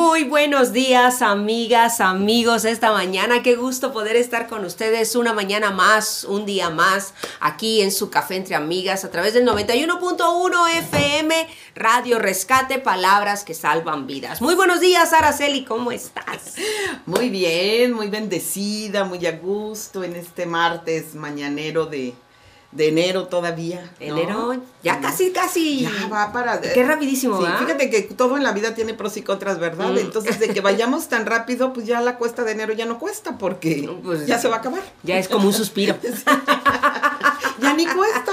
Muy buenos días, amigas, amigos, esta mañana. Qué gusto poder estar con ustedes una mañana más, un día más, aquí en su café entre amigas a través del 91.1 FM, Radio Rescate, palabras que salvan vidas. Muy buenos días, Araceli, ¿cómo estás? Muy bien, muy bendecida, muy a gusto en este martes mañanero de de enero todavía. Enero, ya casi, casi. Ya va para. Qué rapidísimo, sí, Fíjate que todo en la vida tiene pros y contras, ¿verdad? Mm. Entonces, de que vayamos tan rápido, pues ya la cuesta de enero ya no cuesta, porque pues, ya se va a acabar. Ya es como un suspiro. ya ni cuesta.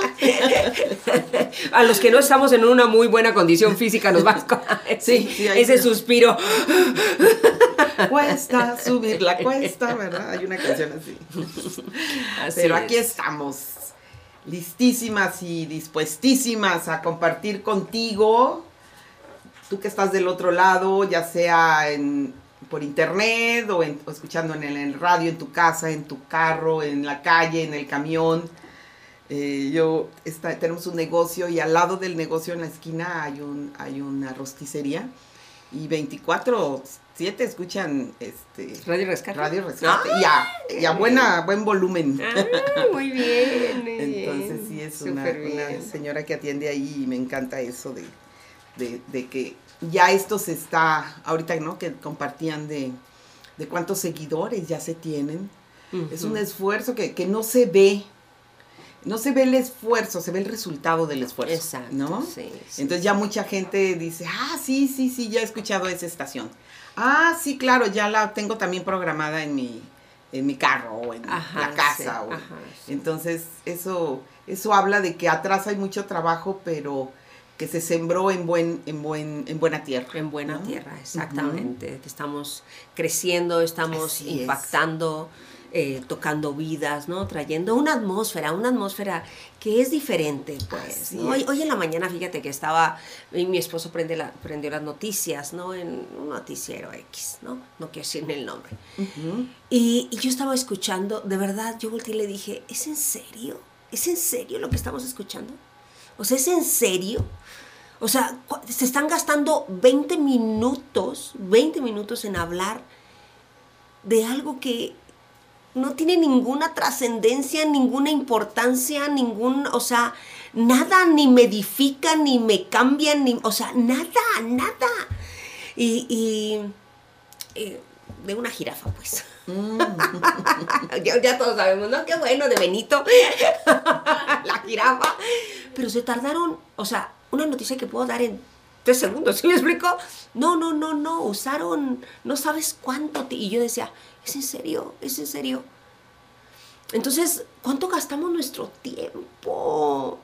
a los que no estamos en una muy buena condición física, nos va sí, sí ese suspiro. cuesta subir la cuesta, ¿verdad? Hay una canción así. Pero aquí estamos listísimas y dispuestísimas a compartir contigo, tú que estás del otro lado, ya sea en, por internet o, escuchando en el, radio, en tu casa, en tu carro, en la calle, en el camión. Eh, yo tenemos un negocio y al lado del negocio en la esquina hay, un, hay una rosticería y 24 siete escuchan este Radio Rescate. Radio Rescate. y a, buena, buen volumen. Ah, muy bien. Entonces sí es una, señora que atiende ahí y me encanta eso de, de, que ya esto se está, ahorita no, que compartían de, de cuántos seguidores ya se tienen. Es un esfuerzo que, que no se ve, no se ve el esfuerzo, se ve el resultado del esfuerzo. Exacto. ¿No? Sí, Entonces ya mucha gente dice, ah, sí, sí, sí, ya he escuchado esa estación. Ah, sí, claro, ya la tengo también programada en mi, en mi carro o en la casa. Entonces, eso, eso habla de que atrás hay mucho trabajo, pero que se sembró en buen, en buen, en buena tierra. En buena tierra, exactamente. Que estamos creciendo, estamos impactando. Eh, tocando vidas, ¿no? Trayendo una atmósfera, una atmósfera que es diferente, pues. Hoy, hoy, en la mañana, fíjate que estaba, mi esposo prende la, prendió las noticias, ¿no? En un noticiero X, ¿no? No quiero decirme el nombre. y, y, yo estaba escuchando, de verdad, yo volteé y le dije, ¿es en serio? ¿Es en serio lo que estamos escuchando? O sea, ¿es en serio? O sea, se están gastando 20 minutos, 20 minutos en hablar de algo que no tiene ninguna trascendencia, ninguna importancia, ningún, o sea, nada ni me edifica, ni me cambia, ni, o sea, nada, nada. Y, de una jirafa, pues. Mm. ya, todos sabemos, ¿no? Qué bueno, de Benito, la jirafa. Pero se tardaron, o sea, una noticia que puedo dar en tres segundos, ¿sí me explico? No, no, no, no, usaron, no sabes cuánto. Y yo decía, ¿Es en serio? ¿Es en serio? Entonces, ¿cuánto gastamos nuestro tiempo?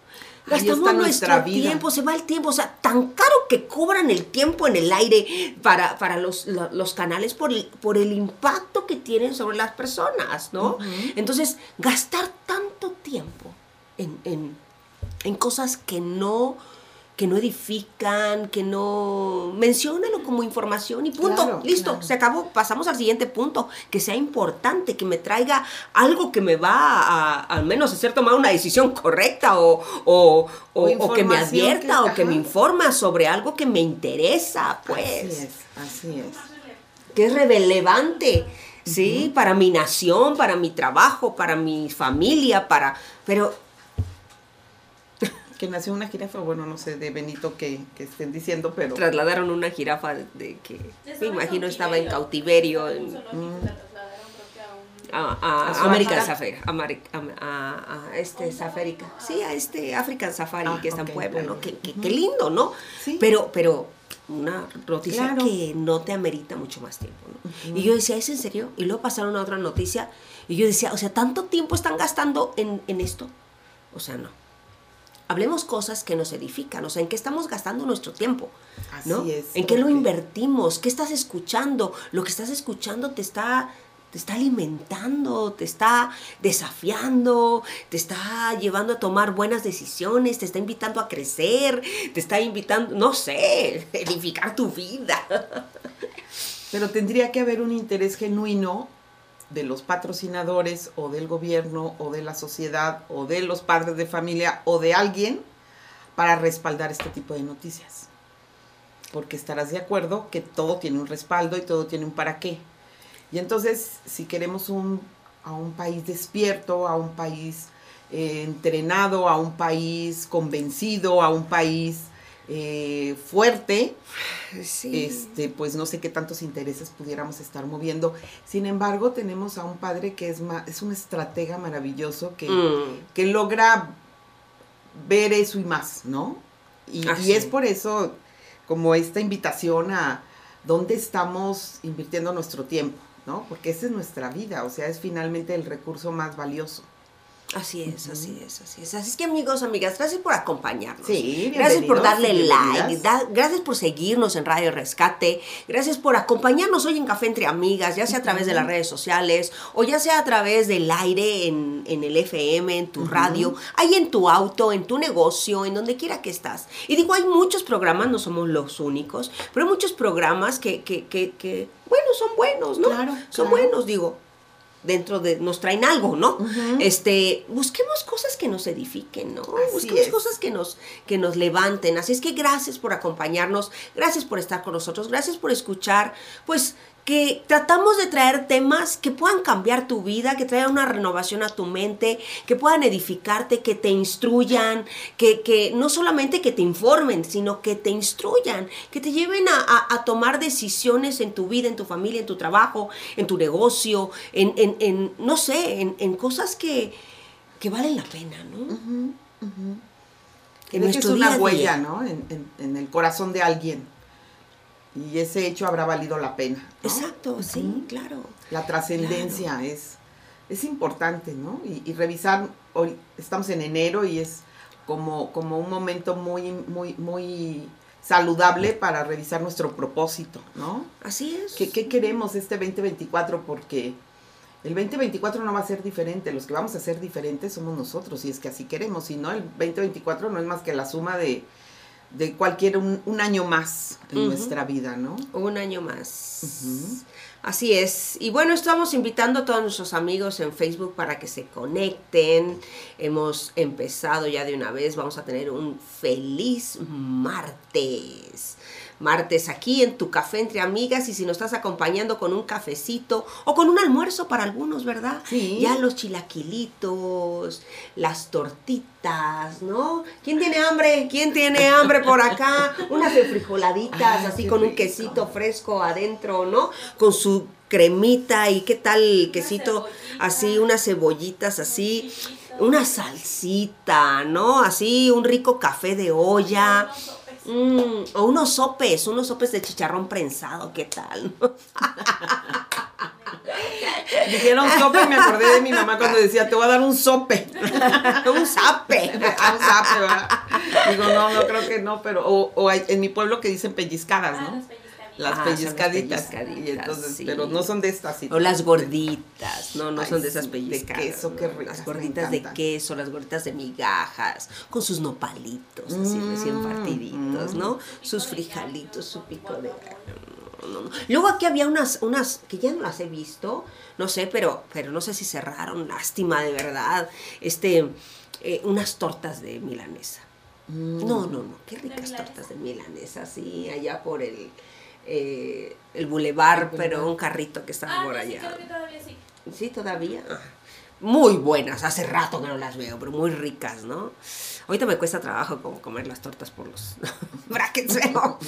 Gastamos nuestro tiempo, se va el tiempo, o sea, tan caro que cobran el tiempo en el aire para, para los, canales por el, por el impacto que tienen sobre las personas, ¿no? Entonces, gastar tanto tiempo en, en cosas que no que no edifican, que no... Menciónalo como información y punto. Listo, se acabó. Pasamos al siguiente punto. Que sea importante, que me traiga algo que me va a, al menos hacer tomar una decisión correcta o, o, o, que me advierta o que me informa sobre algo que me interesa, pues. Así es, así es. Que es relevante. ¿sí? Para mi nación, para mi trabajo, para mi familia, para... Pero Que nació una jirafa, bueno, no sé, de Benito que, que estén diciendo, pero... Trasladaron una jirafa de que, me imagino, estaba en cautiverio. En, a, a, American Safari, a, a, este Safari, sí, a este African Safari ah, que está en Puebla, ¿no? Qué, qué, lindo, ¿no? Sí. Pero, pero una noticia que no te amerita mucho más tiempo, ¿no? Y yo decía, ¿es en serio? Y luego pasaron a otra noticia y yo decía, o sea, ¿tanto tiempo están gastando en, en esto? O sea, no. Hablemos cosas que nos edifican, o sea, en qué estamos gastando nuestro tiempo, ¿no? Así es, ¿En qué lo invertimos? ¿Qué estás escuchando? Lo que estás escuchando te está te está alimentando, te está desafiando, te está llevando a tomar buenas decisiones, te está invitando a crecer, te está invitando, no sé, edificar tu vida. Pero tendría que haber un interés genuino de los patrocinadores o del gobierno o de la sociedad o de los padres de familia o de alguien para respaldar este tipo de noticias. Porque estarás de acuerdo que todo tiene un respaldo y todo tiene un para qué. Y entonces, si queremos un, a un país despierto, a un país eh, entrenado, a un país convencido, a un país eh, fuerte, este, pues no sé qué tantos intereses pudiéramos estar moviendo. Sin embargo, tenemos a un padre que es, es un estratega maravilloso que, mm. que logra ver eso y más, ¿no? Y, y es por eso como esta invitación a dónde estamos invirtiendo nuestro tiempo. ¿no? Porque esa es nuestra vida, o sea, es finalmente el recurso más valioso. Así es, así es, así es. Así es que amigos, amigas, gracias por acompañarnos. Sí, gracias por darle like, gracias por seguirnos en Radio Rescate, gracias por acompañarnos hoy en Café entre Amigas, ya sea a través de las redes sociales o ya sea a través del aire en, el FM, en tu radio, ahí en tu auto, en tu negocio, en donde quiera que estás. Y digo, hay muchos programas, no somos los únicos, pero hay muchos programas que, que, que, que bueno, son buenos, ¿no? Claro. Son buenos, digo dentro de, nos traen algo, ¿no? Este, busquemos cosas que nos edifiquen, ¿no? busquemos cosas que nos, que nos levanten. Así es que gracias por acompañarnos, gracias por estar con nosotros, gracias por escuchar, pues que tratamos de traer temas que puedan cambiar tu vida, que traigan una renovación a tu mente, que puedan edificarte, que te instruyan, que, que no solamente que te informen, sino que te instruyan, que te lleven a, tomar decisiones en tu vida, en tu familia, en tu trabajo, en tu negocio, en, en, en no sé, en, cosas que, que, valen la pena, ¿no? Que es una huella, ¿no? en el corazón de alguien y ese hecho habrá valido la pena. Exacto, sí, claro. La trascendencia es, es importante, ¿no? Y, revisar, hoy estamos en enero y es como, como un momento muy, muy, muy saludable para revisar nuestro propósito, ¿no? Así es. ¿Qué, qué queremos este 2024? Porque el 2024 no va a ser diferente, los que vamos a ser diferentes somos nosotros, y es que así queremos, si no, el 2024 no es más que la suma de de cualquier un, año más en nuestra vida, ¿no? Un año más. Así es. Y bueno, estamos invitando a todos nuestros amigos en Facebook para que se conecten. Hemos empezado ya de una vez. Vamos a tener un feliz martes martes aquí en tu café entre amigas y si nos estás acompañando con un cafecito o con un almuerzo para algunos, ¿verdad? Sí. Ya los chilaquilitos, las tortitas, ¿no? ¿Quién tiene hambre? ¿Quién tiene hambre por acá? Unas frijoladitas así con un quesito fresco adentro, ¿no? Con su cremita y qué tal el quesito así, unas cebollitas así, una salsita, ¿no? Así un rico café de olla Mm, o unos sopes, unos sopes de chicharrón prensado, ¿qué tal? Dijeron sope y me acordé de mi mamá cuando decía, te voy a dar un sope. un zape. un zape, ¿verdad? Digo, no, no creo que no, pero, o, o hay, en mi pueblo que dicen pellizcadas, ¿no? Las ah, pellizcaditas. Pero no son de estas. o las gorditas, no, no son de esas pellizcadas. De queso, qué ricas. Las gorditas de queso, las gorditas de migajas, con sus nopalitos, así mm, recién partiditos, ¿no? Sus frijalitos, su pico de... Luego aquí había unas, unas que ya no las he visto, no sé, pero, pero no sé si cerraron, lástima de verdad. Este, eh, unas tortas de milanesa. Mm. No, no, no, qué ricas tortas de milanesa, sí, allá por el, eh, el bulevar, pero un carrito que estaba ah, por allá. Sí, todavía sí. Sí, todavía. Ah, muy buenas. Hace rato que no las veo, pero muy ricas, ¿no? Ahorita me cuesta trabajo como comer las tortas por los brackets, pero...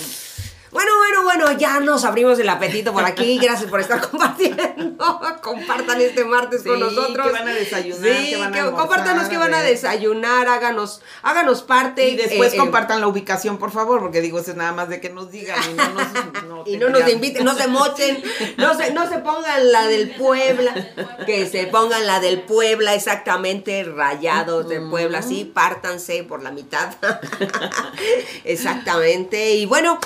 Bueno, bueno, bueno, ya nos abrimos el apetito por aquí. Gracias por estar compartiendo. Compartan este martes con nosotros. Que van a desayunar, sí, que van a compártanos que van a desayunar, háganos, háganos parte. Y después eh, eh, compartan la ubicación, por favor, porque digo, es nada más de que nos digan y no nos, y no nos inviten, no se mochen, no se, no se pongan la del Puebla, que se pongan la del Puebla, exactamente, rayados de Puebla, sí, pártanse por la mitad. exactamente. Y bueno.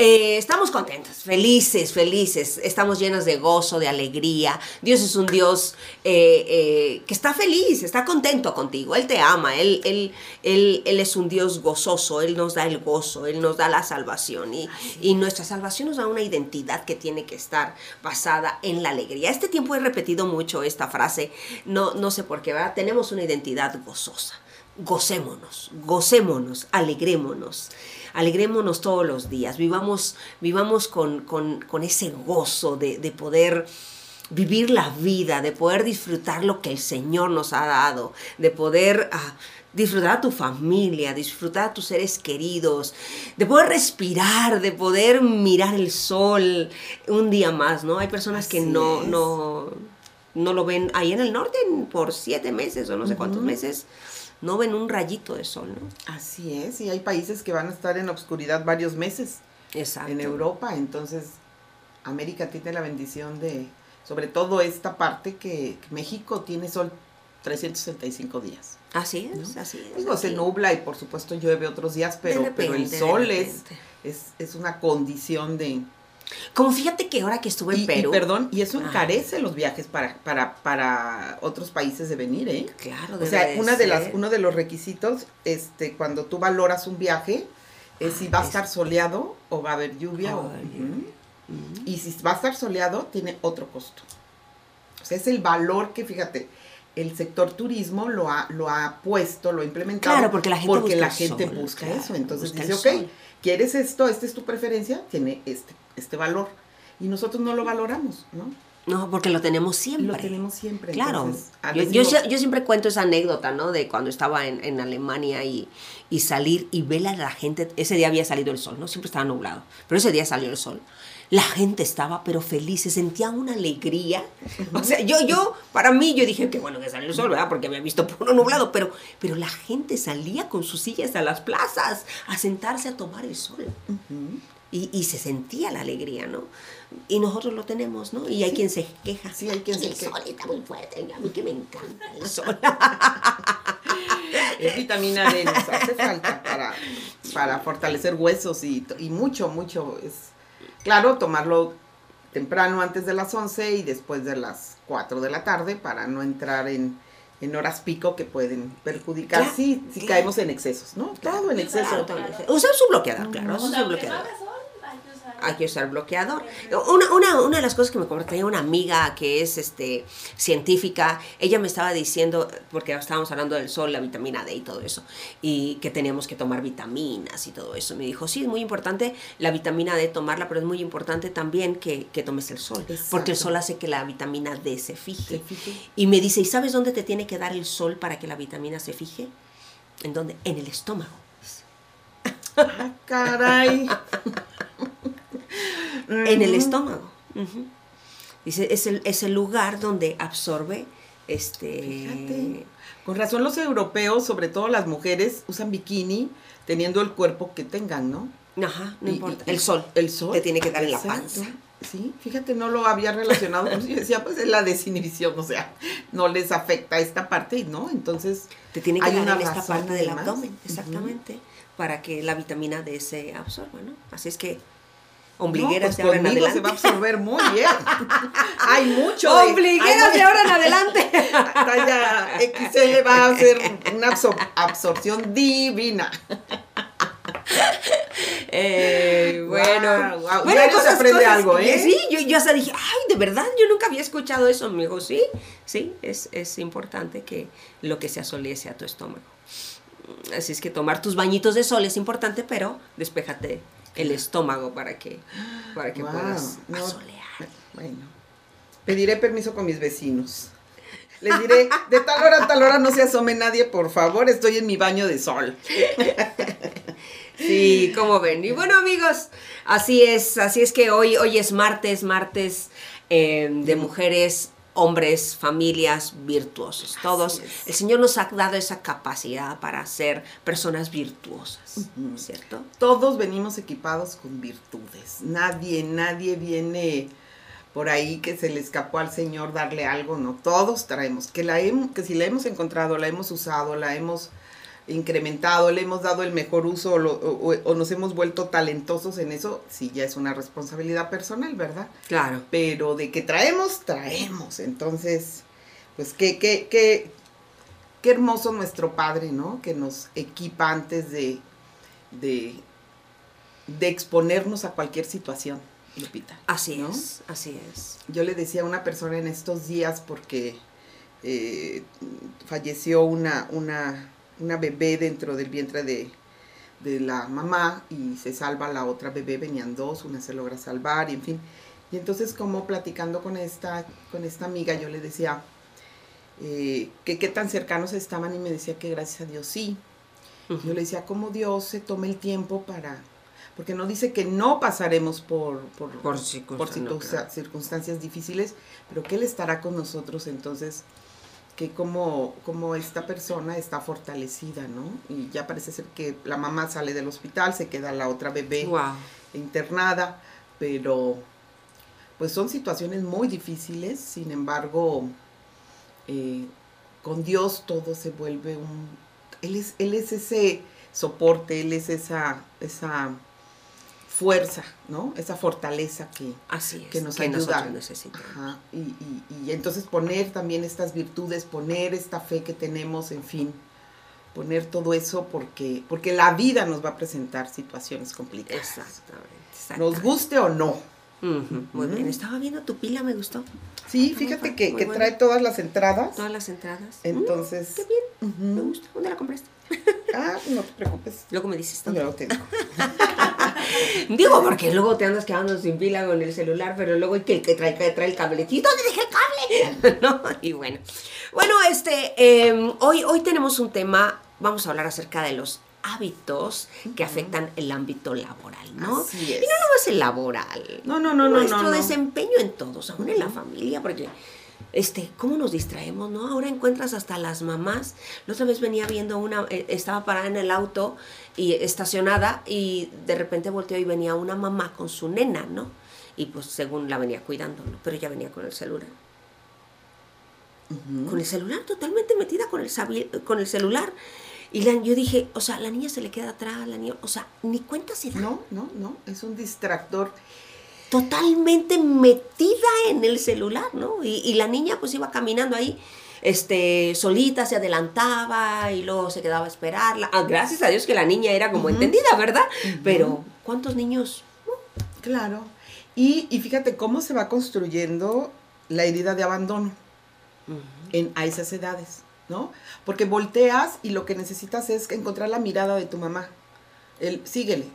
Eh, estamos contentos, felices, felices, estamos llenos de gozo, de alegría. Dios es un Dios eh, eh, que está feliz, está contento contigo, Él te ama, él, él, él, él, es un Dios gozoso, Él nos da el gozo, Él nos da la salvación. Y, y nuestra salvación nos da una identidad que tiene que estar basada en la alegría. Este tiempo he repetido mucho esta frase, no, no sé por qué, ¿verdad? Tenemos una identidad gozosa. Gocémonos, gocémonos, alegrémonos alegrémonos todos los días, vivamos, vivamos con, ese gozo de, poder vivir la vida, de poder disfrutar lo que el Señor nos ha dado, de poder ah, disfrutar a tu familia, disfrutar a tus seres queridos, de poder respirar, de poder mirar el sol un día más, ¿no? Hay personas que no, no, no lo ven ahí en el norte por siete meses o no sé cuántos meses no ven un rayito de sol, ¿no? Así es, y hay países que van a estar en obscuridad varios meses. Exacto. En Europa, entonces América tiene la bendición de, sobre todo esta parte que, México tiene sol 365 días. Así es, así es. Digo, se nubla y por supuesto llueve otros días, pero, pero el sol es, es, es una condición de, como fíjate que ahora que estuve en Perú. Y perdón, y eso encarece los viajes para, para, para otros países de venir, ¿eh? Claro, O sea, una de las, uno de los requisitos, este, cuando tú valoras un viaje, es si va a estar soleado o va a haber lluvia. o, Y si va a estar soleado, tiene otro costo. O sea, es el valor que, fíjate, el sector turismo lo ha, lo ha puesto, lo ha implementado. Claro, porque la gente porque busca, la gente busca eso. Entonces dice, ok, ¿quieres esto? ¿Esta es tu preferencia? Tiene este este valor. Y nosotros no lo valoramos, ¿no? No, porque lo tenemos siempre. Lo tenemos siempre. Claro. yo, yo, siempre cuento esa anécdota, ¿no? De cuando estaba en, en Alemania y, y, salir y ver a la gente. Ese día había salido el sol, ¿no? Siempre estaba nublado. Pero ese día salió el sol. La gente estaba, pero feliz, se sentía una alegría. O sea, yo, yo, para mí, yo dije que bueno que salió el sol, ¿verdad? Porque había visto puro nublado, pero, pero la gente salía con sus sillas a las plazas a sentarse a tomar el sol. Y, se sentía la alegría, ¿no? Y nosotros lo tenemos, ¿no? Y hay quien se queja. Sí, hay quien se queja. El sol está muy fuerte, a mí que me encanta el sol. es vitamina D, nos hace falta para, para fortalecer huesos y, y mucho, mucho. Es, claro, tomarlo temprano antes de las 11 y después de las 4 de la tarde para no entrar en, en horas pico que pueden perjudicar si, si caemos en excesos, ¿no? Todo en exceso. Usar su bloqueador, claro, usar su bloqueador hay que usar bloqueador. Una, una, una, de las cosas que me compartía una amiga que es este, científica, ella me estaba diciendo, porque estábamos hablando del sol, la vitamina D y todo eso, y que teníamos que tomar vitaminas y todo eso. Me dijo, sí, es muy importante la vitamina D tomarla, pero es muy importante también que, que tomes el sol, porque el sol hace que la vitamina D se fije. Y me dice, ¿y sabes dónde te tiene que dar el sol para que la vitamina se fije? ¿En dónde? En el estómago. Ah, caray. en el estómago. Dice, es el, es el lugar donde absorbe este... Con razón los europeos, sobre todo las mujeres, usan bikini teniendo el cuerpo que tengan, ¿no? Ajá, no importa. el sol. El sol. Te tiene que dar en la panza. Sí, fíjate, no lo había relacionado con Yo decía, pues es la desinhibición, o sea, no les afecta esta parte y no, entonces. Te tiene que dar en esta parte del abdomen, exactamente, para que la vitamina D se absorba, ¿no? Así es que Ombligueras de ahora en adelante. se va a absorber muy bien. hay mucho. Ombligueras de, ahora en adelante. Talla XL va a hacer una absorción divina. Eh, bueno, bueno se aprende algo, ¿eh? Sí, yo, yo hasta dije, ay, de verdad, yo nunca había escuchado eso. Me dijo, sí, sí, es, es importante que lo que se asoliese a tu estómago. Así es que tomar tus bañitos de sol es importante, pero despéjate el estómago para que, para que puedas asolear. Bueno, pediré permiso con mis vecinos. Les diré, de tal hora a tal hora no se asome nadie, por favor, estoy en mi baño de sol. Sí, como ven. Y bueno, amigos, así es, así es que hoy, hoy es martes, martes eh, de mujeres hombres, familias virtuosos. Todos, el Señor nos ha dado esa capacidad para ser personas virtuosas, ¿cierto? Todos venimos equipados con virtudes. Nadie, nadie viene por ahí que se le escapó al Señor darle algo, no. Todos traemos. Que, la que si la hemos encontrado, la hemos usado, la hemos incrementado, le hemos dado el mejor uso o, nos hemos vuelto talentosos en eso, sí, ya es una responsabilidad personal, ¿verdad? Claro. Pero de que traemos, traemos. Entonces, pues qué, qué, qué, qué hermoso nuestro Padre, ¿no? Que nos equipa antes de, de, de exponernos a cualquier situación, Lupita. Así es, así es. Yo le decía a una persona en estos días porque eh, falleció una, una una bebé dentro del vientre de, la mamá y se salva la otra bebé, venían dos, una se logra salvar y en fin. Y entonces como platicando con esta, con esta amiga yo le decía eh, que qué tan cercanos estaban y me decía que gracias a Dios sí. Yo le decía cómo Dios se toma el tiempo para, porque no dice que no pasaremos por, por, por, circunstancias difíciles, pero que Él estará con nosotros entonces que como, como esta persona está fortalecida, ¿no? Y ya parece ser que la mamá sale del hospital, se queda la otra bebé internada, pero pues son situaciones muy difíciles, sin embargo, eh, con Dios todo se vuelve un... Él es, él es ese soporte, Él es esa, esa fuerza, ¿no? Esa fortaleza que, que nos ayuda. Y, entonces poner también estas virtudes, poner esta fe que tenemos, en fin, poner todo eso porque, porque la vida nos va a presentar situaciones complicadas. Exactamente. Nos guste o no. Muy bien, estaba viendo tu pila, me gustó. Sí, fíjate que, trae todas las entradas. Todas las entradas. Entonces. qué bien, me gusta. ¿Dónde la compraste? Ah, no te preocupes. Luego me dices todo. Luego te digo. digo, porque luego te andas quedando sin pila con el celular, pero luego hay que, que trae, que trae el cablecito. ¿Dónde dejé el cable? ¿No? Y bueno. Bueno, este, em, hoy, hoy tenemos un tema, vamos a hablar acerca de los hábitos que afectan el ámbito laboral, ¿no? Así es. Y no nomás el laboral. No, no, no, no. Nuestro desempeño en todos, aún en la familia, porque este, ¿cómo nos distraemos, no? Ahora encuentras hasta las mamás. La otra vez venía viendo una, eh, estaba parada en el auto y estacionada y de repente volteó y venía una mamá con su nena, ¿no? Y pues según la venía cuidando, ¿no? Pero ella venía con el celular. Con el celular, totalmente metida con el, con el celular. Y la, yo dije, o sea, la niña se le queda atrás, la niña, o sea, ni cuenta se da. No, no, no, es un distractor totalmente metida en el celular, ¿no? Y, la niña pues iba caminando ahí, este, solita, se adelantaba y luego se quedaba a esperarla. Ah, gracias a Dios que la niña era como entendida, ¿verdad? Pero, ¿cuántos niños? Claro. Y, fíjate cómo se va construyendo la herida de abandono en, a esas edades, ¿no? Porque volteas y lo que necesitas es encontrar la mirada de tu mamá. El, síguele,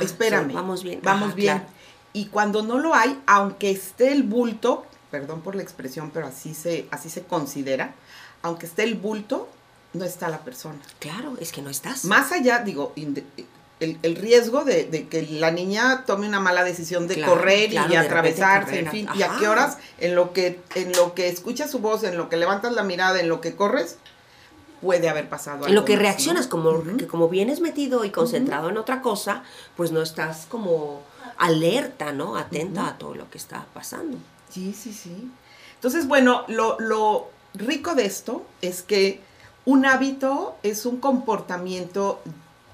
espérame. vamos bien. Vamos bien. Y cuando no lo hay, aunque esté el bulto, perdón por la expresión, pero así se, así se considera, aunque esté el bulto, no está la persona. Claro, es que no estás. Más allá, digo, el, riesgo de, que la niña tome una mala decisión de correr y atravesarse, en fin, y a qué horas, en lo que, en lo que escuchas su voz, en lo que levantas la mirada, en lo que corres, puede haber pasado algo. En lo que reaccionas, como, que como vienes metido y concentrado en otra cosa, pues no estás como alerta, ¿no? Atenta a todo lo que está pasando. Sí, sí, sí. Entonces, bueno, lo, rico de esto es que un hábito es un comportamiento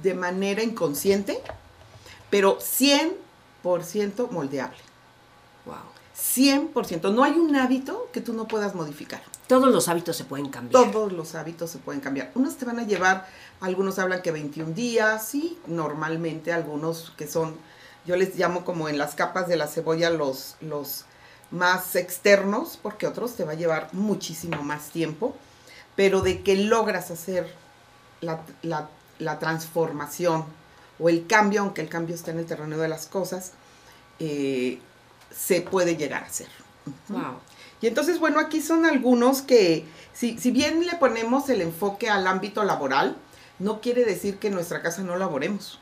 de manera inconsciente, pero 100% moldeable. Wow. 100%. No hay un hábito que tú no puedas modificar. Todos los hábitos se pueden cambiar. Todos los hábitos se pueden cambiar. Unos te van a llevar, algunos hablan que 21 días, sí, normalmente algunos que son yo les llamo como en las capas de la cebolla los, los más externos, porque otros te va a llevar muchísimo más tiempo, pero de que logras hacer la, transformación o el cambio, aunque el cambio está en el terreno de las cosas, eh, se puede llegar a hacer. Wow. Y entonces, bueno, aquí son algunos que, si, si bien le ponemos el enfoque al ámbito laboral, no quiere decir que en nuestra casa no laboremos.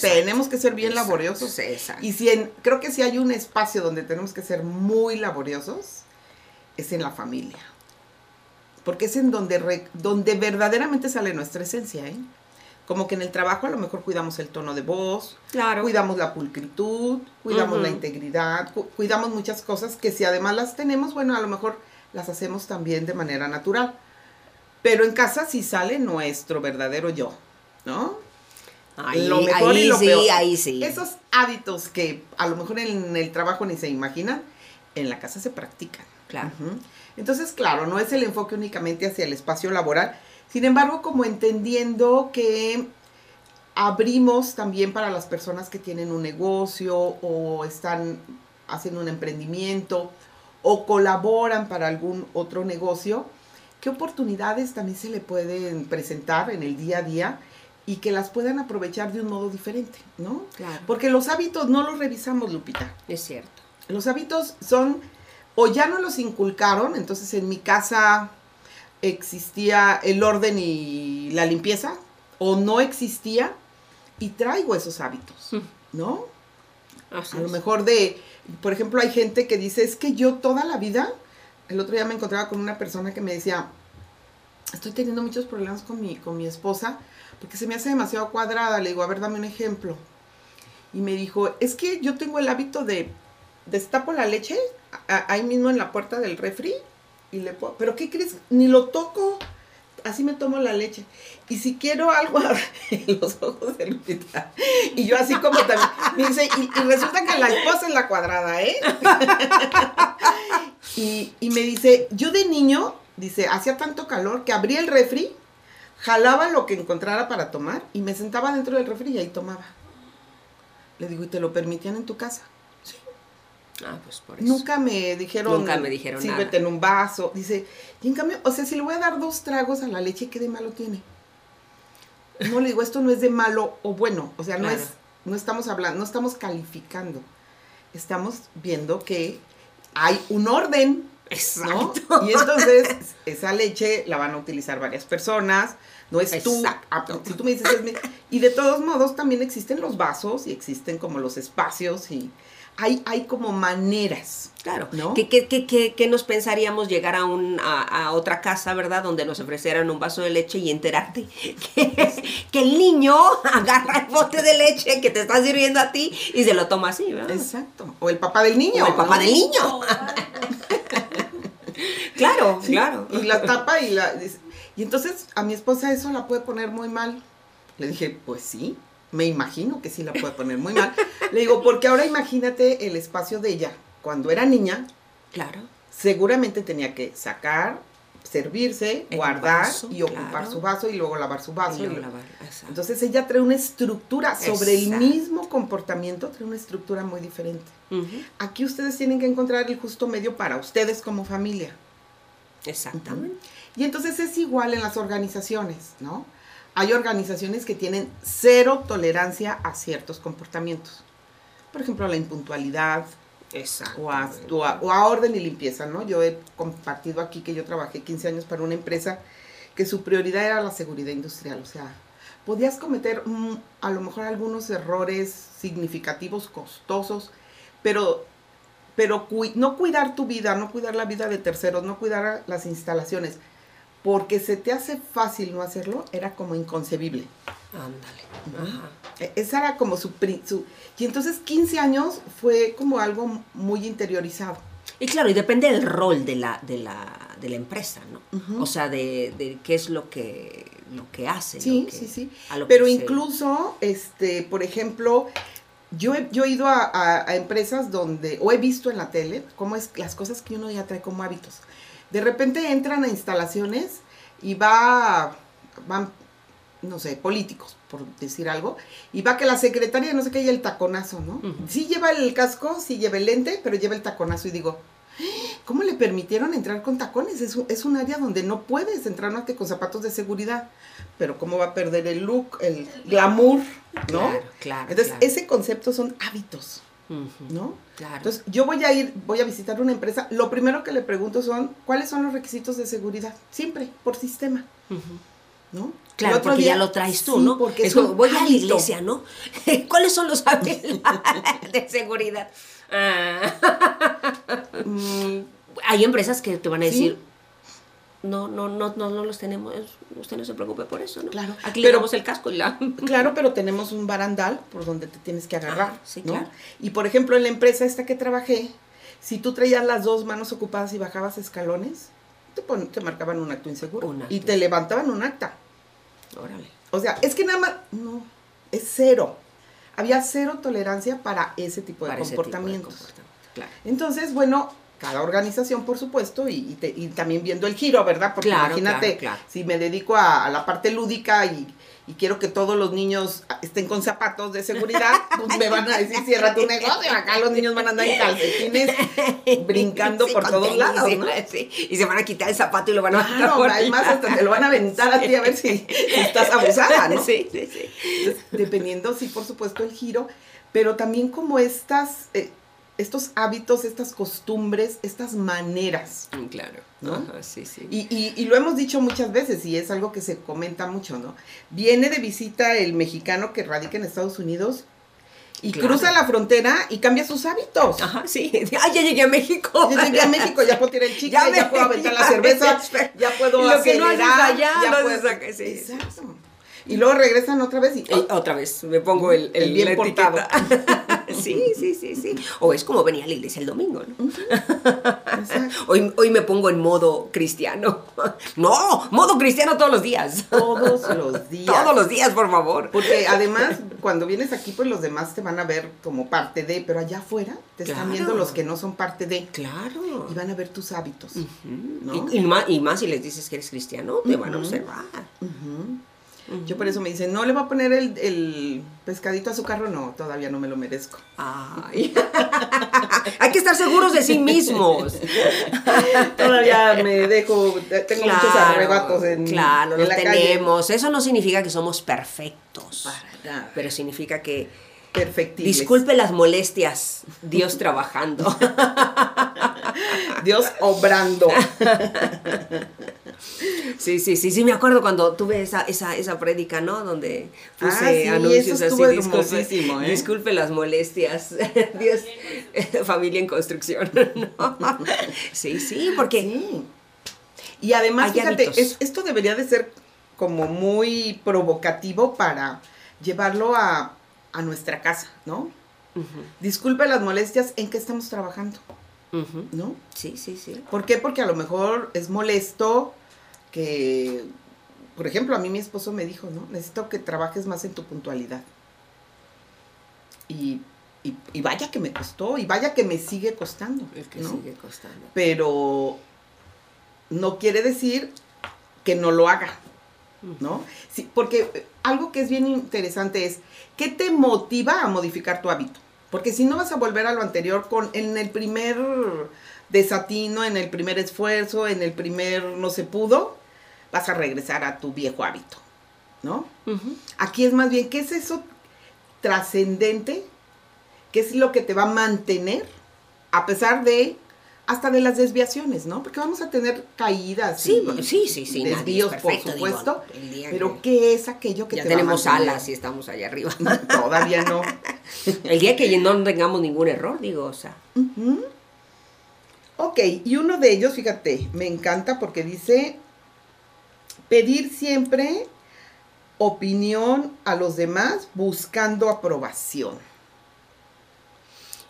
tenemos que ser bien laboriosos. Y si en, creo que si hay un espacio donde tenemos que ser muy laboriosos, es en la familia. Porque es en donde, donde verdaderamente sale nuestra esencia, ¿eh? Como que en el trabajo a lo mejor cuidamos el tono de voz, claro. cuidamos la pulcritud, cuidamos la integridad, cuidamos muchas cosas que si además las tenemos, bueno, a lo mejor las hacemos también de manera natural. Pero en casa sí sale nuestro verdadero yo, ¿no? Ahí, lo mejor y lo sí, peor. ahí sí. Esos hábitos que a lo mejor en el trabajo ni se imaginan, en la casa se practican. Claro. Entonces, claro, no es el enfoque únicamente hacia el espacio laboral, sin embargo, como entendiendo que abrimos también para las personas que tienen un negocio o están haciendo un emprendimiento o colaboran para algún otro negocio, qué oportunidades también se le pueden presentar en el día a día y que las puedan aprovechar de un modo diferente, ¿no? Claro. Porque los hábitos no los revisamos, Lupita. Es cierto. Los hábitos son, o ya no los inculcaron, entonces en mi casa existía el orden y la limpieza, o no existía, y traigo esos hábitos, mm. ¿no? a lo mejor de, por ejemplo, hay gente que dice, es que yo toda la vida el otro día me encontraba con una persona que me decía, estoy teniendo muchos problemas con mi, con mi esposa porque se me hace demasiado cuadrada. Le digo, a ver, dame un ejemplo. Y me dijo, es que yo tengo el hábito de destapo la leche ahí mismo en la puerta del refri y le puedo, pero ¿qué crees? Ni lo toco. Así me tomo la leche. Y si quiero algo en los ojos de Lupita. Y yo así como también. Me dice, y, y resulta que la esposa es la cuadrada, ¿eh? Y, me dice, yo de niño, dice, hacía tanto calor que abría el refri, jalaba lo que encontrara para tomar y me sentaba dentro del refri y ahí tomaba. Le digo, ¿y te lo permitían en tu casa? Ah, pues por eso. Nunca me dijeron, Nunca me dijeron sírvete en un vaso. Dice, y en cambio, o sea, si le voy a dar dos tragos a la leche, ¿qué de malo tiene? No le digo, esto no es de malo o bueno, o sea, no es, no estamos hablando, no estamos calificando. Estamos viendo que hay un orden. Exacto. Y entonces esa leche la van a utilizar varias personas, no es tú. Ah, si tú me dices, y de todos modos también existen los vasos y existen como los espacios y hay, hay como maneras. Claro, ¿no? ¿Qué, qué, qué, qué nos pensaríamos llegar a, un, a, otra casa, verdad? Donde nos ofrecieran un vaso de leche y enterarte que, que el niño agarra el bote de leche que te está sirviendo a ti y se lo toma así, ¿verdad? Exacto. O el papá del niño. O el papá del niño. claro, claro. Y la tapa y la... Y entonces a mi esposa eso la puede poner muy mal. Le dije, pues sí, me imagino que sí la puede poner muy mal. Le digo, porque ahora imagínate el espacio de ella. Cuando era niña, claro. seguramente tenía que sacar, servirse, guardar y ocupar su vaso y luego lavar su vaso. Entonces ella trae una estructura sobre el mismo comportamiento, trae una estructura muy diferente. Aquí ustedes tienen que encontrar el justo medio para ustedes como familia. Exactamente. Y entonces es igual en las organizaciones, ¿no? Hay organizaciones que tienen cero tolerancia a ciertos comportamientos. Por ejemplo, a la impuntualidad, o a, o, a, orden y limpieza, ¿no? Yo he compartido aquí que yo trabajé 15 años para una empresa que su prioridad era la seguridad industrial, o sea, podías cometer mm, a lo mejor algunos errores significativos, costosos, pero, pero no cuidar tu vida, no cuidar la vida de terceros, no cuidar las instalaciones, porque se te hace fácil no hacerlo, era como inconcebible. Ándale. E, esa era como su, su... Y entonces 15 años fue como algo muy interiorizado. Y claro, y depende del rol de la, de la, de la empresa, ¿no? O sea, de, de, qué es lo que, lo que hace. Sí, sí, sí. Pero incluso, este, por ejemplo, yo he, yo he ido a, a, empresas donde, o he visto en la tele, cómo es las cosas que uno ya trae como hábitos. De repente entran a instalaciones y va, van, no sé, políticos, por decir algo, y va que la secretaria, no sé qué, y el taconazo, ¿no? Sí lleva el casco, sí lleva el lente, pero lleva el taconazo y digo, ¿cómo le permitieron entrar con tacones? Es, es un área donde no puedes entrar más que con zapatos de seguridad, pero ¿cómo va a perder el look, el glamour, ¿no? Claro, Entonces, ese concepto son hábitos. ¿No? Claro. Entonces, yo voy a ir, voy a visitar una empresa, lo primero que le pregunto son, ¿cuáles son los requisitos de seguridad? Siempre, por sistema, ¿no? Claro, porque ya lo traes tú, ¿no? Porque es como, voy a la iglesia, ¿no? ¿Cuáles son los de seguridad? Ah. Mm, hay empresas que te van a decir, no, no, no, no, no los tenemos, usted no se preocupe por eso, ¿no? Claro. Aquí le damos el casco y la... Claro, pero tenemos un barandal por donde te tienes que agarrar, sí, Claro. Y por ejemplo, en la empresa esta que trabajé, si tú traías las dos manos ocupadas y bajabas escalones, te, te marcaban un acto inseguro. y te levantaban un acta. Órale. O sea, es que nada más, no, es cero. Había cero tolerancia para ese tipo de comportamientos. Claro. Entonces, bueno, cada organización, por supuesto, y, también viendo el giro, ¿verdad? Porque imagínate, si me dedico a, la parte lúdica y, quiero que todos los niños estén con zapatos de seguridad, pues me van a decir, cierra tu negocio, acá los niños van a andar en calcetines brincando por todos lados, ¿no? Y se van a quitar el zapato y lo van a claro, además hasta te lo van a aventar a ti a ver si, estás abusada, ¿no? Sí, sí, sí. dependiendo, sí, por supuesto, el giro, pero también como estas... Eh, estos hábitos, estas costumbres, estas maneras. Mm, claro. ¿no? sí, sí. Y, lo hemos dicho muchas veces y es algo que se comenta mucho, ¿no? Viene de visita el mexicano que radica en Estados Unidos y cruza la frontera y cambia sus hábitos. Ajá, sí. Ah, ya llegué a México. Ya llegué a México, ya puedo tirar el chicle, ya, puedo aventar la cerveza, ya puedo lo que no haces allá, ya puedo... sí, Exacto. Y luego regresan otra vez y... otra vez, me pongo el, el, bien portado. sí, sí, sí, sí. O es como venía a la iglesia el domingo, ¿no? hoy, hoy me pongo en modo cristiano. No, modo cristiano todos los días. Todos los días. Todos los días, por favor. Porque además, cuando vienes aquí, pues los demás te van a ver como parte de, pero allá afuera te están viendo los que no son parte de. Claro. Y van a ver tus hábitos. y, más, y, más, si les dices que eres cristiano, te van a observar. Yo por eso me dicen, no le va a poner el, pescadito a su carro, no, todavía no me lo merezco. Ay. Hay que estar seguros de sí mismos. todavía me dejo, tengo muchos arrebatos en, claro, en la tenemos. Eso no significa que somos perfectos. Pero significa que Disculpe las molestias, Dios trabajando. Dios obrando. Sí, sí, sí, sí, me acuerdo cuando tuve esa, esa, esa prédica, ¿no? Donde puse ah, anuncios así, disculpe, ¿eh? disculpe las molestias, Dios, familia en construcción, Sí, sí, porque... Y además, fíjate, esto debería de ser como muy provocativo para llevarlo a, nuestra casa, ¿no? Disculpe las molestias en que estamos trabajando. ¿No? Sí, sí, sí. ¿Por qué? Porque a lo mejor es molesto que, por ejemplo, a mí mi esposo me dijo, ¿no? Necesito que trabajes más en tu puntualidad. Y, vaya que me costó, y vaya que me sigue costando. Es que sigue costando. Pero no quiere decir que no lo haga, ¿no? Sí, porque algo que es bien interesante es, ¿qué te motiva a modificar tu hábito? Porque si no vas a volver a lo anterior con en el primer desatino, en el primer esfuerzo, en el primer no se pudo, vas a regresar a tu viejo hábito, ¿no? Aquí es más bien, ¿qué es eso trascendente? ¿Qué es lo que te va a mantener a pesar de hasta de las desviaciones, ¿no? Porque vamos a tener caídas. Sí, sí, sí, sí. Desvíos, por supuesto. pero ¿qué es aquello que ya tenemos alas y estamos allá arriba. Todavía no. el día que no tengamos ningún error, digo, o sea. Ok, y uno de ellos, fíjate, me encanta porque dice, Pedir siempre opinión a los demás buscando aprobación.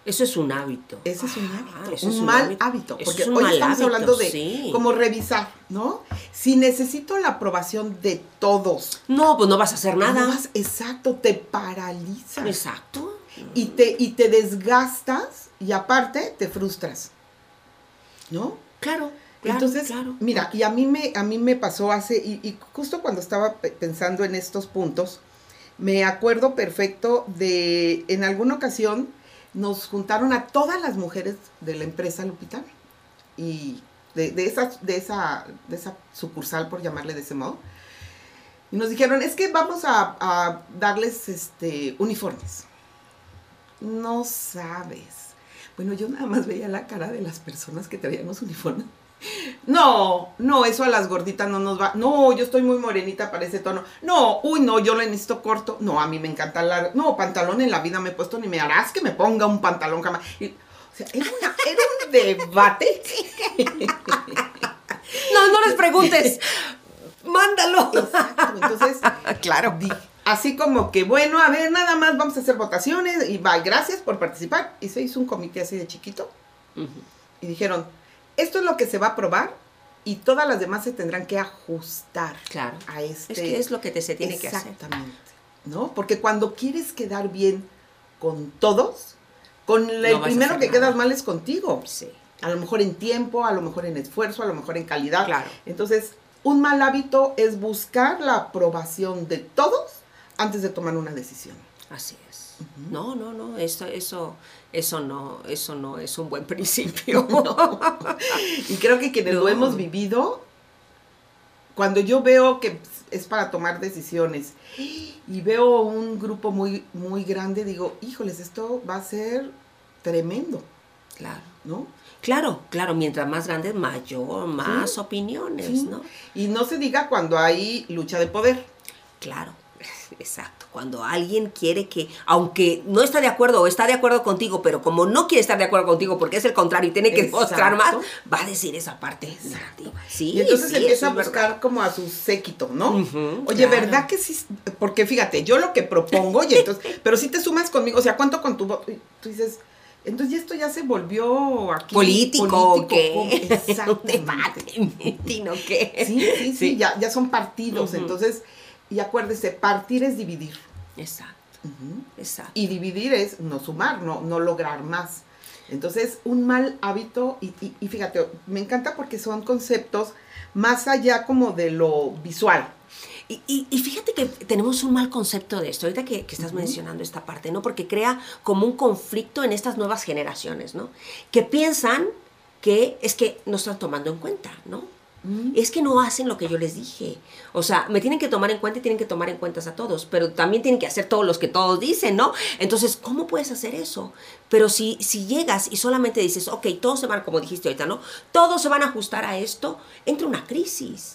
Eso es un hábito. Eso es un ah, hábito. un, mal hábito. porque hoy estamos hablando de como revisar, ¿no? Si necesito la aprobación de todos. No, pues no vas a hacer nada. exacto, te paralizas. Exacto. Y te, y te desgastas y aparte te frustras. ¿No? Claro. Entonces, mira, y a mí me, a mí me pasó hace, y, justo cuando estaba pensando en estos puntos, me acuerdo perfecto de, en alguna ocasión, nos juntaron a todas las mujeres de la empresa Lupita, y de, esa, de, esa, de esa sucursal, por llamarle de ese modo, y nos dijeron, es que vamos a, a darles este, uniformes. no sabes. Bueno, yo nada más veía la cara de las personas que traían los uniformes. No, no, eso a las gorditas no nos va. No, yo estoy muy morenita para ese tono. No, uy, no, yo le necesito corto. No, a mí me encanta largo. No, pantalón en la vida me he puesto ni me harás que me ponga un pantalón jamás. o sea, era, un debate. no, no les preguntes. Mándalo. Exacto, entonces, claro. así como que, bueno, a ver, nada más vamos a hacer votaciones y bye, gracias por participar. Y se hizo un comité así de chiquito. Y dijeron, esto es lo que se va a probar y todas las demás se tendrán que ajustar claro. a este. Es que es lo que te se tiene que hacer. Exactamente. ¿No? Porque cuando quieres quedar bien con todos, con el primero que quedas mal es contigo. Sí. A lo mejor en tiempo, a lo mejor en esfuerzo, a lo mejor en calidad. Claro. Entonces, un mal hábito es buscar la aprobación de todos antes de tomar una decisión. Así es. No, no, no, eso, eso, eso no, eso no es un buen principio. Y creo que quienes lo hemos vivido, cuando yo veo que es para tomar decisiones y veo un grupo muy, muy grande, digo, híjoles, esto va a ser tremendo. Claro. ¿No? Claro, claro, mientras más grande, mayor, más opiniones, ¿no? Y no se diga cuando hay lucha de poder. Claro, exacto. Cuando alguien quiere que, aunque no está de acuerdo o está de acuerdo contigo, pero como no quiere estar de acuerdo contigo porque es el contrario y tiene que mostrar más, va a decir esa parte negativa. Sí, y entonces empieza a buscar como a su séquito, ¿no? Oye, ¿verdad que sí? Porque fíjate, yo lo que propongo, y entonces, pero si te sumas conmigo, o sea, ¿cuánto con tu voto? Tú dices, entonces esto ya se volvió aquí político, ¿qué? Exactamente. ¿qué? Sí, sí, sí, ya, ya son partidos. Entonces, y acuérdese, partir es dividir. Exacto. Exacto. Y dividir es no sumar, no, no lograr más. Entonces, un mal hábito, y, y fíjate, me encanta porque son conceptos más allá como de lo visual. Y, fíjate que tenemos un mal concepto de esto, ahorita que, estás mencionando esta parte, ¿no? Porque crea como un conflicto en estas nuevas generaciones, ¿no? Que piensan que es que no están tomando en cuenta, ¿no? Es que no hacen lo que yo les dije. O sea, me tienen que tomar en cuenta y tienen que tomar en cuenta a todos, pero también tienen que hacer todos los que todos dicen, ¿no? Entonces, ¿cómo puedes hacer eso? Pero si, si llegas y solamente dices, ok, todos se van, como dijiste ahorita, ¿no? Todos se van a ajustar a esto, entra una crisis.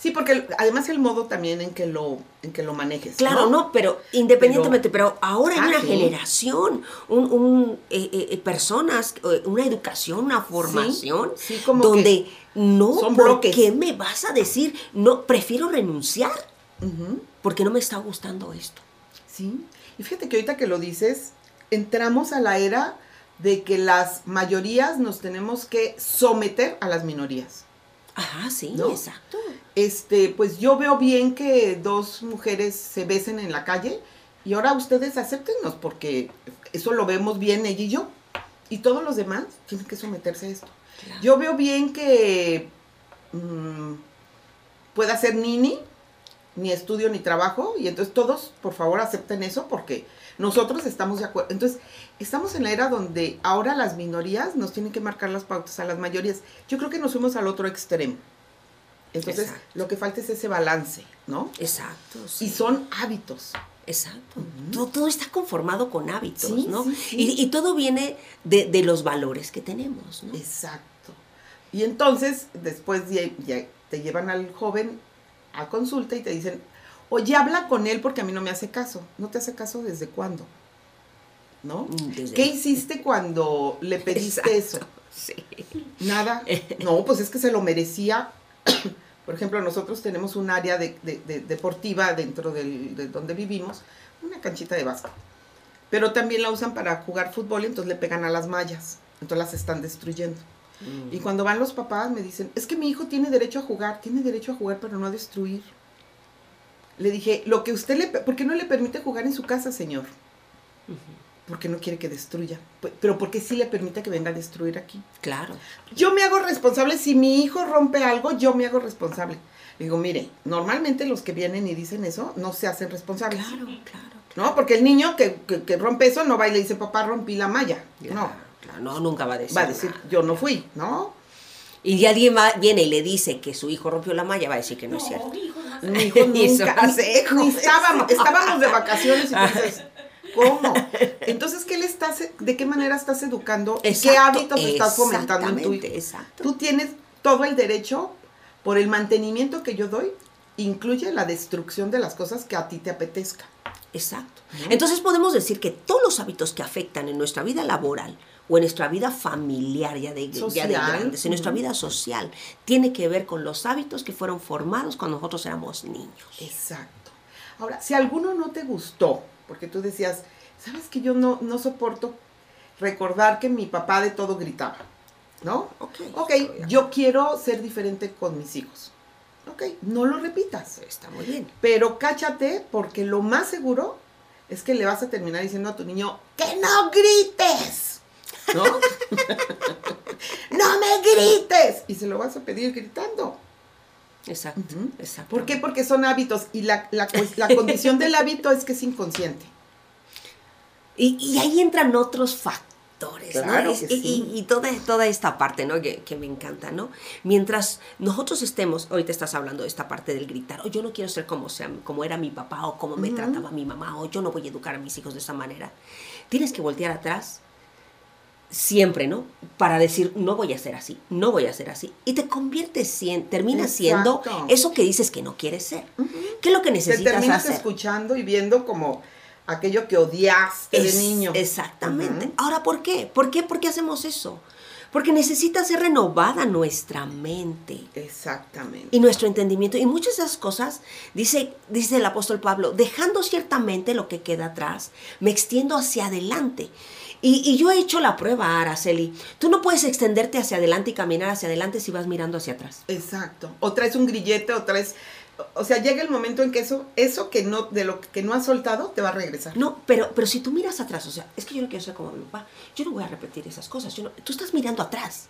Sí, porque además el modo también en que lo, en que lo manejes. Claro, no, pero independientemente, pero, ahora hay una generación, un, eh, eh, eh, personas, una educación, una formación, donde no, ¿por qué me vas a decir? No, prefiero renunciar porque no me está gustando esto. Sí, y fíjate que ahorita que lo dices, entramos a la era de que las mayorías nos tenemos que someter a las minorías. Ajá, sí, exacto. Este, pues yo veo bien que dos mujeres se besen en la calle y ahora ustedes acéptenos porque eso lo vemos bien ella y yo. Y todos los demás tienen que someterse a esto. Yo veo bien que mm, pueda ser nini, ni estudio ni trabajo, y entonces todos, por favor, acepten eso porque nosotros estamos de acuerdo. Entonces, estamos en la era donde ahora las minorías nos tienen que marcar las pautas a las mayorías. Yo creo que nos fuimos al otro extremo. Entonces, lo que falta es ese balance, ¿no? Exacto. Y son hábitos. Exacto. todo, está conformado con hábitos, ¿no? Y, todo viene de, los valores que tenemos, ¿no? Exacto. Y entonces, después ya te llevan al joven a consulta y te dicen, Oye, habla con él porque a mí no me hace caso. ¿No te hace caso desde cuándo? ¿No? Mm, ¿Qué hiciste cuando le pediste eso? Sí. Nada. No, pues es que se lo merecía. Por ejemplo, nosotros tenemos un área de, deportiva dentro de donde vivimos, una canchita de básquet. Pero también la usan para jugar fútbol y entonces le pegan a las mallas. Entonces las están destruyendo. Mm. Y cuando van los papás me dicen, es que mi hijo tiene derecho a jugar, tiene derecho a jugar, pero no a destruir. Le dije, lo que usted le... ¿Por qué no le permite jugar en su casa, señor? Porque no quiere que destruya. Pero porque sí le permite que venga a destruir aquí. Claro. Yo me hago responsable. Si mi hijo rompe algo, yo me hago responsable. digo, mire, normalmente los que vienen y dicen eso no se hacen responsables. Claro, claro. ¿No? Porque el niño que, rompe eso no va y le dice, papá, rompí la malla. no. Claro, no, nunca va a decir. Va a decir, yo no fui, ¿no? Y si alguien viene y le dice que su hijo rompió la malla, va a decir que no, es cierto. Mi hijo nunca. estábamos, estábamos de vacaciones y entonces, ¿Cómo? Entonces, ¿qué le estás, de qué manera estás educando? ¿Qué hábitos estás fomentando en tu Exacto. Tú tienes todo el derecho por el mantenimiento que yo doy, incluye la destrucción de las cosas que a ti te apetezca. Exacto. Entonces podemos decir que todos los hábitos que afectan en nuestra vida laboral o en nuestra vida familiar ya de, grandes, en nuestra vida social, tiene que ver con los hábitos que fueron formados cuando nosotros éramos niños. Exacto. Ahora, si alguno no te gustó, porque tú decías, sabes que yo no, no soporto recordar que mi papá de todo gritaba, ¿no? Ok, okay yo quiero ser diferente con mis hijos. Ok, no lo repitas. Está muy bien. Pero cáchate porque lo más seguro es que le vas a terminar diciendo a tu niño, que no grites. ¿No? ¡No me grites! Y se lo vas a pedir gritando. Exacto, exacto. ¿Por qué? Porque son hábitos y la, la, condición del hábito es que es inconsciente. Y, ahí entran otros factores, ¿no? y, toda, toda esta parte, ¿no? Que, me encanta, ¿no? Mientras nosotros estemos, ahorita estás hablando de esta parte del gritar, o yo no quiero ser como, sea, como era mi papá, o como me trataba mi mamá, o yo no voy a educar a mis hijos de esa manera. Tienes que voltear atrás siempre, ¿no? Para decir, no voy a ser así, no voy a ser así. Y te conviertes, en, terminas siendo eso que dices que no quieres ser. ¿Qué es lo que necesitas Te terminas escuchando y viendo como aquello que odiaste de niño. Exactamente. Ahora, ¿por qué? ¿Por qué? ¿Por qué hacemos eso? Porque necesita ser renovada nuestra mente. Exactamente. Y nuestro entendimiento. Y muchas de esas cosas, dice, dice el apóstol Pablo, dejando ciertamente lo que queda atrás, me extiendo hacia adelante. Y, yo he hecho la prueba, Araceli. Tú no puedes extenderte hacia adelante y caminar hacia adelante si vas mirando hacia atrás. Exacto. O traes un grillete o traes... O sea, llega el momento en que eso, eso que no, de lo que no has soltado, te va a regresar. No, pero, pero si tú miras atrás, o sea, es que yo no quiero ser como mi papá, yo no voy a repetir esas cosas. Yo tú estás mirando atrás.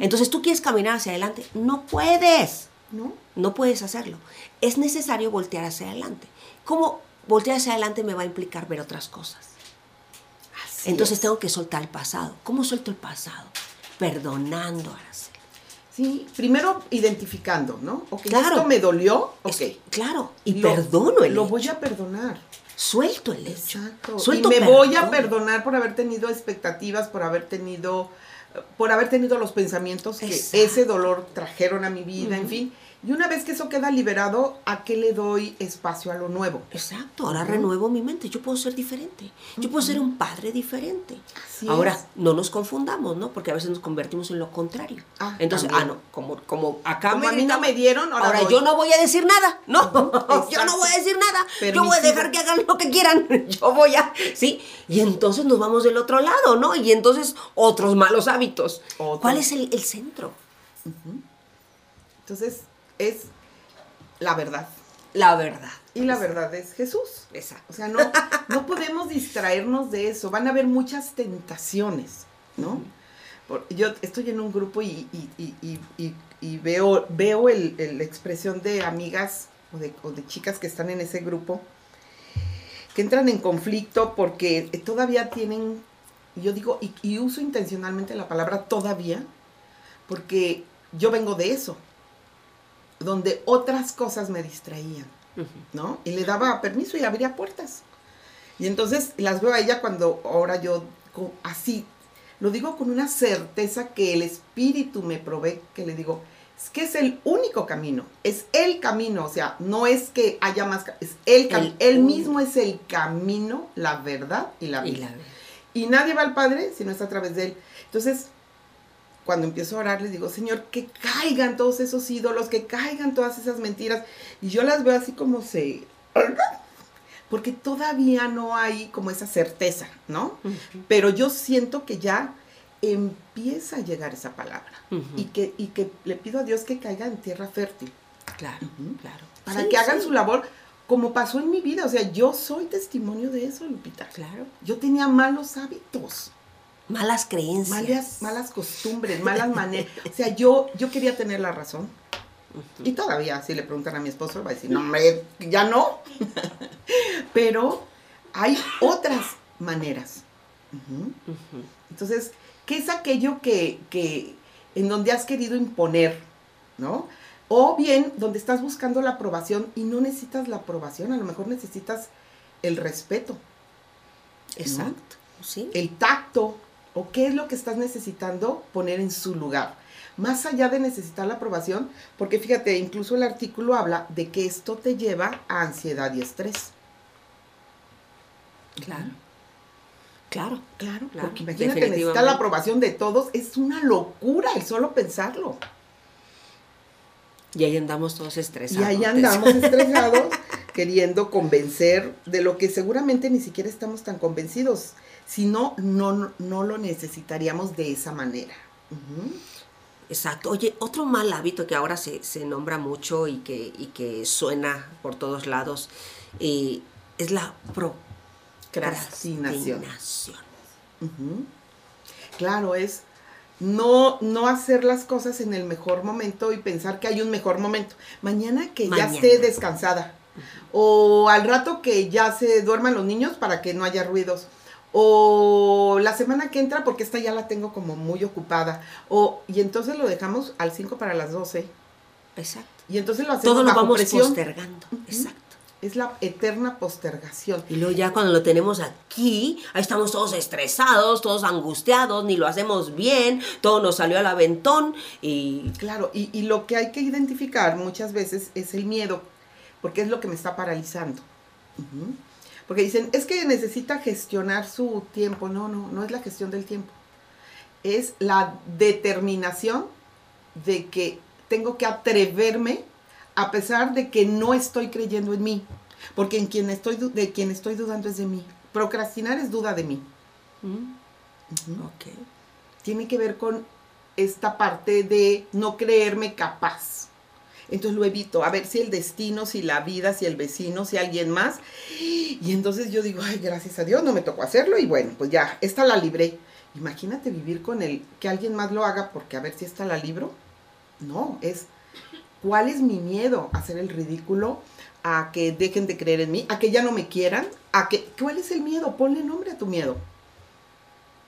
Entonces tú quieres caminar hacia adelante. No puedes. No. No puedes hacerlo. Es necesario voltear hacia adelante. ¿Cómo voltear hacia adelante me va a implicar ver otras cosas? Entonces tengo que soltar el pasado. ¿Cómo suelto el pasado? Perdonando, Araceli. Sí, primero identificando, ¿no? Ok, claro. esto me dolió, ok. claro, y perdono el Lo voy a perdonar. Suelto el hecho. Exacto. Suelto y me voy a perdonar por haber tenido expectativas, por haber tenido, por haber tenido los pensamientos que ese dolor trajeron a mi vida, en fin y una vez que eso queda liberado, ¿a qué le doy espacio a lo nuevo? Exacto, ahora renuevo mi mente, yo puedo ser diferente, yo puedo ser un padre diferente. ahora, no nos confundamos, ¿no? Porque a veces nos convertimos en lo contrario. Ah, Entonces, ah, no, como, como acá como a mí no me dieron, ahora, yo no voy a decir nada, no, yo no voy a decir nada, yo voy a dejar que hagan lo que quieran, yo voy a, ¿sí? Y entonces nos vamos del otro lado, ¿no? Y entonces otros malos hábitos. ¿Cuál es el, centro? Entonces, es la verdad. La verdad. Y la verdad es Jesús. Exacto. O sea, no, no podemos distraernos de eso. Van a haber muchas tentaciones, ¿no? yo estoy en un grupo y, veo, veo la expresión de amigas o de, o de, chicas que están en ese grupo que entran en conflicto porque todavía tienen, yo digo, y uso intencionalmente la palabra todavía, porque yo vengo de eso donde otras cosas me distraían, ¿no? Y le daba permiso y abría puertas. Y entonces las veo a ella cuando ahora yo así, lo digo con una certeza que el Espíritu me provee, que le digo, es que es el único camino, es el camino, o sea, no es que haya más, es el camino, él mismo es el camino, la verdad y la vida. Y, y nadie va al Padre si no es a través de él. Entonces, cuando empiezo a orar, les digo, Señor, que caigan todos esos ídolos, que caigan todas esas mentiras. Y yo las veo así como se... Porque todavía no hay como esa certeza, ¿no? Pero yo siento que ya empieza a llegar esa palabra y, que, y que le pido a Dios que caiga en tierra fértil. Claro, claro. Para que hagan su labor como pasó en mi vida. O sea, yo soy testimonio de eso, Lupita. Claro. Yo tenía malos hábitos malas creencias. Malas, malas costumbres, malas maneras. O sea, yo, yo quería tener la razón. Y todavía, si le preguntan a mi esposo, va a decir, no, hombre, ya no. Pero hay otras maneras. Entonces, ¿qué es aquello que, que, en donde has querido imponer, ¿no? O bien, donde estás buscando la aprobación y no necesitas la aprobación, a lo mejor necesitas el respeto. Exacto. ¿Sí? El tacto, o qué es lo que estás necesitando poner en su lugar. Más allá de necesitar la aprobación, porque fíjate, incluso el artículo habla de que esto te lleva a ansiedad y estrés. Claro. Claro, claro, claro. Porque imagínate necesitar la aprobación de todos, es una locura el solo pensarlo. Y ahí andamos todos estresados. Y ahí andamos estresados, queriendo convencer de lo que seguramente ni siquiera estamos tan convencidos. Si no, no, no lo necesitaríamos de esa manera. Exacto. Oye, otro mal hábito que ahora se, nombra mucho y que, que suena por todos lados eh, es la procrastinación. Claro, es no, no hacer las cosas en el mejor momento y pensar que hay un mejor momento. Mañana que ya esté descansada. O al rato que ya se duerman los niños para que no haya ruidos. O la semana que entra porque esta ya la tengo como muy ocupada. O, y entonces lo dejamos al 5 para las 12. Exacto. Y entonces lo hacemos Todo lo vamos postergando. Exacto es la eterna postergación. Y luego ya cuando lo tenemos aquí, ahí estamos todos estresados, todos angustiados, ni lo hacemos bien, todo nos salió al aventón y... Claro, y, lo que hay que identificar muchas veces es el miedo, porque es lo que me está paralizando. Porque dicen, es que necesita gestionar su tiempo. No, no, no es la gestión del tiempo. Es la determinación de que tengo que atreverme a pesar de que no estoy creyendo en mí, porque en quien estoy de quien estoy dudando es de mí. Procrastinar es duda de mí. Mm. Tiene que ver con esta parte de no creerme capaz. Entonces lo evito, a ver si el destino, si la vida, si el vecino, si alguien más. Y entonces yo digo, ay, gracias a Dios no me tocó hacerlo y bueno, pues ya, esta la libré. Imagínate vivir con el que alguien más lo haga porque a ver si esta la libro. No, es ¿Cuál es mi miedo? ¿A hacer el ridículo? ¿A que dejen de creer en mí? ¿A que ya no me quieran? ¿A que, ¿Cuál es el miedo? Ponle nombre a tu miedo.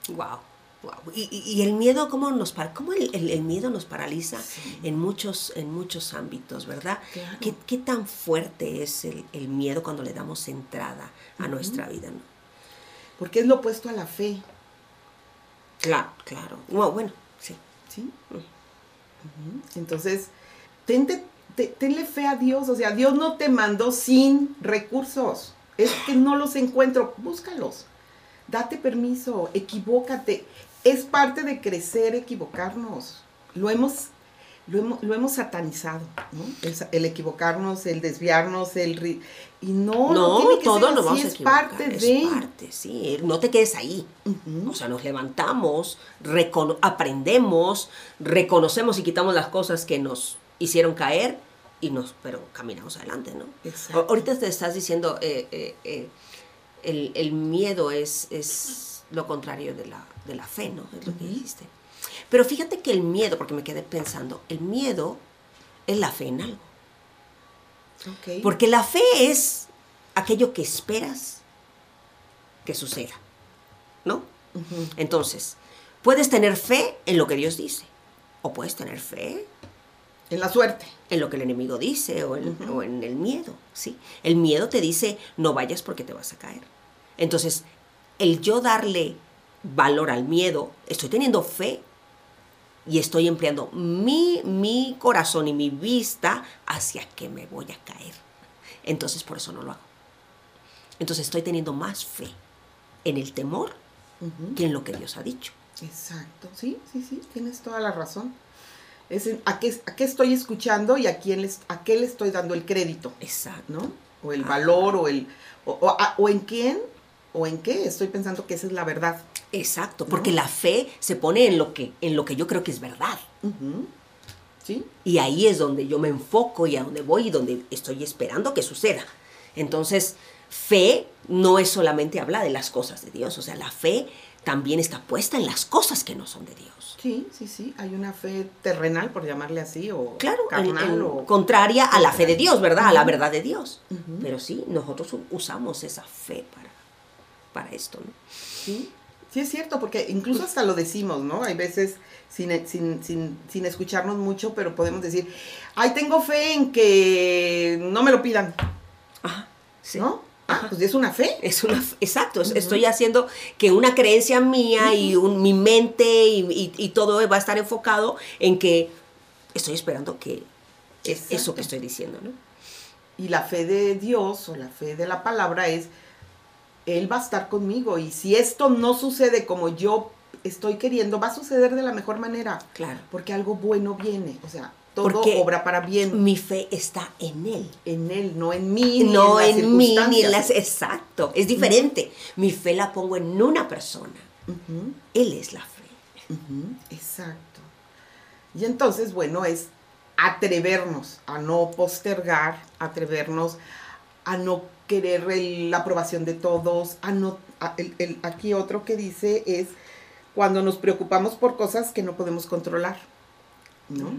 Wow. Wow. Y, el miedo, ¿cómo, nos, cómo el, miedo nos paraliza en, muchos, en muchos ámbitos, verdad? ¿Qué, tan fuerte es el, miedo cuando le damos entrada a nuestra vida? ¿no? Porque es lo opuesto a la fe. Claro, claro. bueno, sí. ¿Sí? Entonces, tenle fe a Dios, o sea, Dios no te mandó sin recursos, es que no los encuentro, búscalos, date permiso, equivócate, es parte de crecer, equivocarnos, lo hemos, lo hemos, satanizado, ¿no? El, equivocarnos, el desviarnos, el... Y no, no, tiene que todo ser vamos a es parte de... parte, sí, no te quedes ahí. O sea, nos levantamos, aprendemos, reconocemos y quitamos las cosas que nos hicieron caer y nos, pero caminamos adelante, ¿no? Ahorita te estás diciendo, eh, eh, eh, el, miedo es, es lo contrario de la, de la fe, ¿no? Es lo que dijiste. Pero fíjate que el miedo, porque me quedé pensando, el miedo es la fe en algo. Porque la fe es aquello que esperas que suceda, ¿no? Entonces, puedes tener fe en lo que Dios dice, o puedes tener fe en la suerte. En lo que el enemigo dice o en, el miedo, ¿sí? El miedo te dice, no vayas porque te vas a caer. Entonces, el yo darle valor al miedo, estoy teniendo fe y estoy empleando mi, mi corazón y mi vista hacia que me voy a caer. Entonces, por eso no lo hago. Entonces, estoy teniendo más fe en el temor que en lo que Dios ha dicho. Exacto, sí, sí, sí, tienes toda la razón. Es a, qué, a qué estoy escuchando y a, quién les, a qué le estoy dando el crédito. Exacto. ¿no? O el valor, o, el, o, en quién, o en qué estoy pensando que esa es la verdad. Exacto, porque la fe se pone en lo que, en lo que yo creo que es verdad. ¿Sí? Y ahí es donde yo me enfoco y a donde voy y donde estoy esperando que suceda. Entonces, fe no es solamente hablar de las cosas de Dios, o sea, la fe también está puesta en las cosas que no son de Dios. Sí, sí, sí. Hay una fe terrenal, por llamarle así, o claro, carnal, o contraria a la fe de Dios, ¿verdad? A la verdad de Dios. Pero sí, nosotros usamos esa fe para, para esto, ¿no? Sí, sí es cierto, porque incluso hasta lo decimos, ¿no? Hay veces sin, sin, sin, sin escucharnos mucho, pero podemos decir, ay, tengo fe en que no me lo pidan. Ajá, sí. ¿No? Ah, pues es una fe. Es una, exacto, estoy haciendo que una creencia mía y un, mi mente y, todo va a estar enfocado en que estoy esperando que es eso que estoy diciendo, ¿no? Y la fe de Dios o la fe de la palabra es, Él va a estar conmigo y si esto no sucede como yo estoy queriendo, va a suceder de la mejor manera. Claro. Porque algo bueno viene, o sea, todo obra para bien. Mi fe está en Él. En Él, no en mí. No en, mí, ni en las... Exacto, es diferente. Mi fe la pongo en una persona. Él es la fe. Exacto. Y entonces, bueno, es atrevernos a no postergar, atrevernos a no querer la aprobación de todos, a no, el, aquí otro que dice es cuando nos preocupamos por cosas que no podemos controlar, ¿no?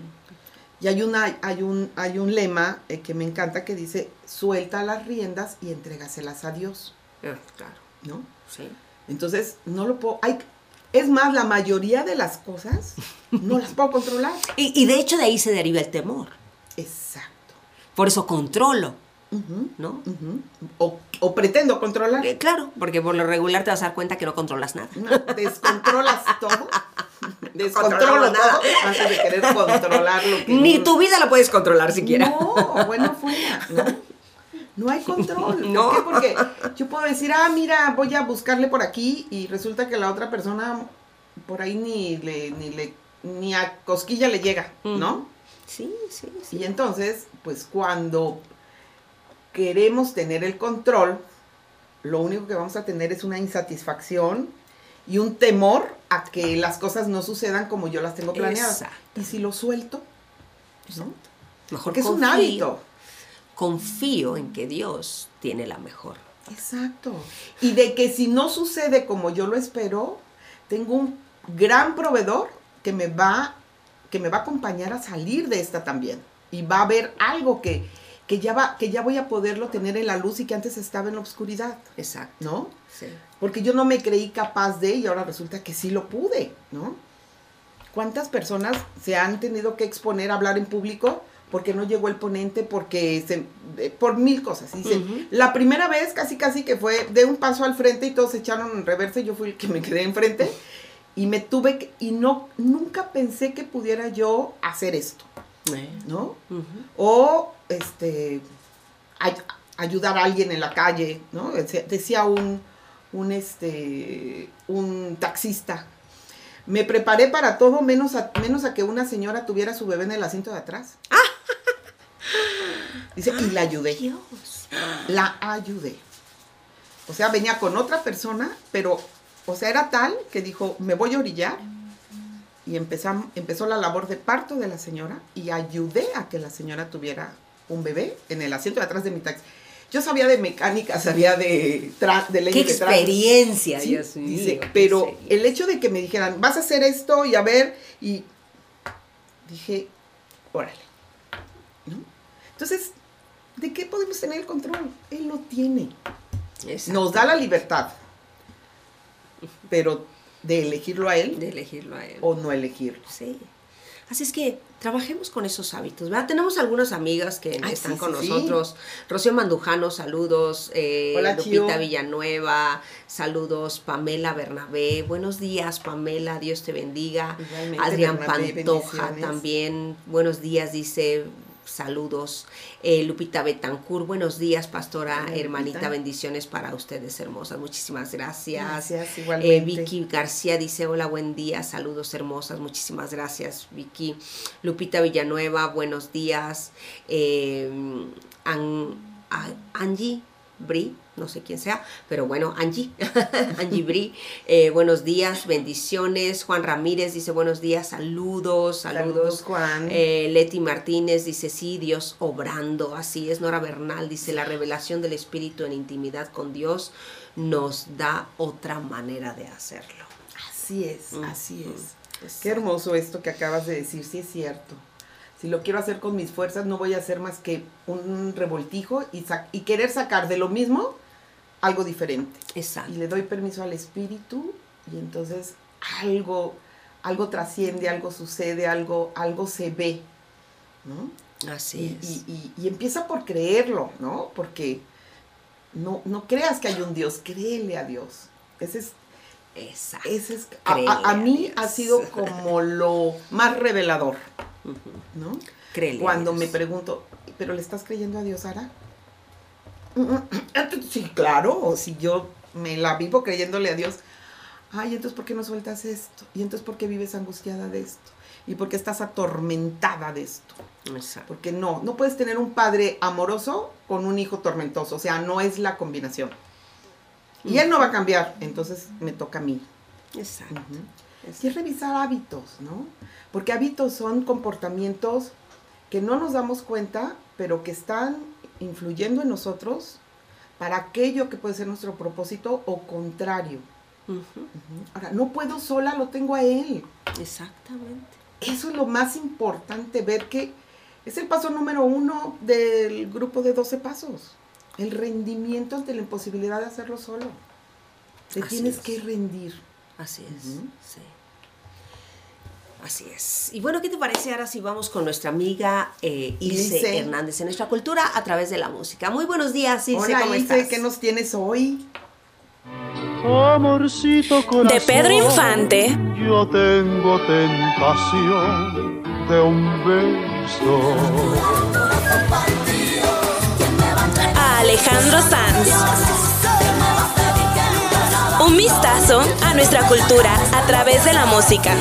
Y hay, una, hay, un, hay un lema eh, que me encanta que dice, suelta las riendas y entrégaselas a Dios. Ah, claro. ¿No? Sí. Entonces, no lo puedo... Hay, es más, la mayoría de las cosas no las puedo controlar. Y, de hecho de ahí se deriva el temor. Exacto. Por eso controlo. ¿No? o, pretendo controlar. Eh, claro, porque por lo regular te vas a dar cuenta que no controlas nada. descontrolas todo. Descontrolo todo antes de querer controlar lo que. Ni tu vida la puedes controlar siquiera. No, bueno, fuera. No, no hay control. ¿Por qué? Porque yo puedo decir, ah, mira, voy a buscarle por aquí y resulta que la otra persona por ahí ni le, ni le, ni a cosquilla le llega, ¿no? Sí, sí, sí. Y entonces, pues cuando queremos tener el control, lo único que vamos a tener es una insatisfacción y un temor a que las cosas no sucedan como yo las tengo planeadas. Y si lo suelto, ¿no? Mejor que es un hábito. Confío en que Dios tiene la mejor. Exacto. Y de que si no sucede como yo lo espero, tengo un gran proveedor que me va que me va a acompañar a salir de esta también. Y va a haber algo que, que ya va, que ya voy a poderlo tener en la luz y que antes estaba en la oscuridad. Exacto. ¿No? Sí. Porque yo no me creí capaz de y ahora resulta que sí lo pude, ¿no? ¿Cuántas personas se han tenido que exponer a hablar en público porque no llegó el ponente, porque se, eh, por mil cosas. La primera vez casi casi que fue de un paso al frente y todos se echaron en reverse, yo fui el que me quedé enfrente y me tuve que, y no, nunca pensé que pudiera yo hacer esto, eh. ¿no? O este, ayudar a alguien en la calle, ¿no? Decía un, un, este, un taxista, me preparé para todo menos a, menos a que una señora tuviera su bebé en el asiento de atrás. Dice, y la ayudé. La ayudé. O sea, venía con otra persona, pero, o sea, era tal que dijo, me voy a orillar. Y empezamos, empezó la labor de parto de la señora y ayudé a que la señora tuviera un bebé en el asiento de atrás de mi taxi. Yo sabía de mecánica, sabía de, de ley ¿Qué experiencia, dice, pero el hecho de que me dijeran, vas a hacer esto y a ver, y dije, órale. ¿No? Entonces, ¿de qué podemos tener el control? Él lo tiene. Nos da la libertad. Pero de elegirlo a él. De elegirlo a él. O no elegirlo. Sí. Así es que trabajemos con esos hábitos. ¿verdad? Tenemos algunas amigas que están con nosotros. Rocío Mandujano, saludos. Eh, Lupita Villanueva, saludos. Pamela Bernabé, buenos días, Pamela, Dios te bendiga. Adrián Pantoja también, buenos días, dice saludos. Eh, Lupita Betancur, buenos días, pastora hermanita, bendiciones para ustedes hermosas. Muchísimas gracias. Gracias, igualmente. Eh, Vicky García dice, hola, buen día, saludos hermosas, muchísimas gracias, Vicky. Lupita Villanueva, buenos días. Eh, Angie Bri, no sé quién sea, pero bueno, Angie, Angie Bri, eh, buenos días, bendiciones. Juan Ramírez dice buenos días, saludos, saludos. Juan. Eh, Leti Martínez dice sí, Dios obrando, así es. Nora Bernal dice la revelación del Espíritu en intimidad con Dios nos da otra manera de hacerlo. Así es, así es. Qué hermoso esto que acabas de decir, sí es cierto. Si lo quiero hacer con mis fuerzas, no voy a hacer más que un revoltijo y, y querer sacar de lo mismo algo diferente. Exacto. Y le doy permiso al espíritu y entonces algo, algo trasciende, algo sucede, algo, algo se ve, ¿no? Así y, es. Y, y, empieza por creerlo, ¿no? Porque no, no creas que hay un Dios, créele a Dios. Ese es Exacto. Ese es, a, mí ha sido como lo más revelador, ¿no? Créele Cuando me pregunto, ¿pero le estás creyendo a Dios, Sara? Sí, claro, o si yo me la vivo creyéndole a Dios. Ay, entonces ¿por qué no sueltas esto? Y entonces ¿por qué vives angustiada de esto? ¿Y por qué estás atormentada de esto? Exacto. Porque no, no puedes tener un padre amoroso con un hijo tormentoso, o sea, no es la combinación. Y él no va a cambiar, entonces me toca a mí. Exacto. Y es revisar hábitos, ¿no? Porque hábitos son comportamientos que no nos damos cuenta, pero que están influyendo en nosotros para aquello que puede ser nuestro propósito o contrario. Ahora, no puedo sola, lo tengo a él. Exactamente. Eso es lo más importante, ver que es el paso número uno del grupo de 12 pasos. El rendimiento ante la imposibilidad de hacerlo solo. Te tienes que rendir. Así es, sí. Así es. Y bueno, ¿qué te parece ahora si vamos con nuestra amiga eh, Ilse, Hernández en nuestra cultura a través de la música? Muy buenos días, Ilse, Hola, Ilse, ¿qué nos tienes hoy? Amorcito corazón, de Pedro Infante. Yo tengo tentación de un beso. A Alejandro Sanz. Un vistazo a nuestra cultura a través de la música.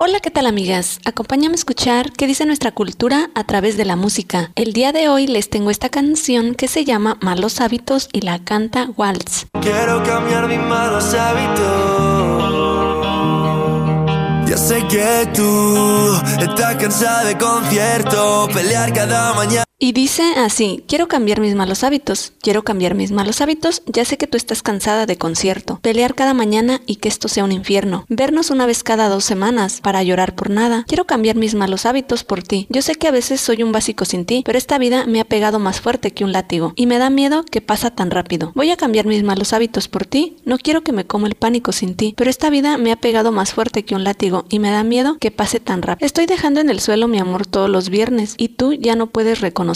Hola, ¿qué tal amigas? Acompáñame a escuchar qué dice nuestra cultura a través de la música. El día de hoy les tengo esta canción que se llama Malos Hábitos y la canta Waltz. Quiero cambiar mis malos hábitos. Ya sé que tú pelear cada mañana. Y dice así, quiero cambiar mis malos hábitos, quiero cambiar mis malos hábitos, ya sé que tú estás cansada de concierto, pelear cada mañana y que esto sea un infierno, vernos una vez cada dos semanas para llorar por nada, quiero cambiar mis malos hábitos por ti, yo sé que a veces soy un básico sin ti, pero esta vida me ha pegado más fuerte que un látigo y me da miedo que pasa tan rápido. Voy a cambiar mis malos hábitos por ti, no quiero que me coma el pánico sin ti, pero esta vida me ha pegado más fuerte que un látigo y me da miedo que pase tan rápido. Estoy dejando en el suelo mi amor todos los viernes y tú ya no puedes reconocer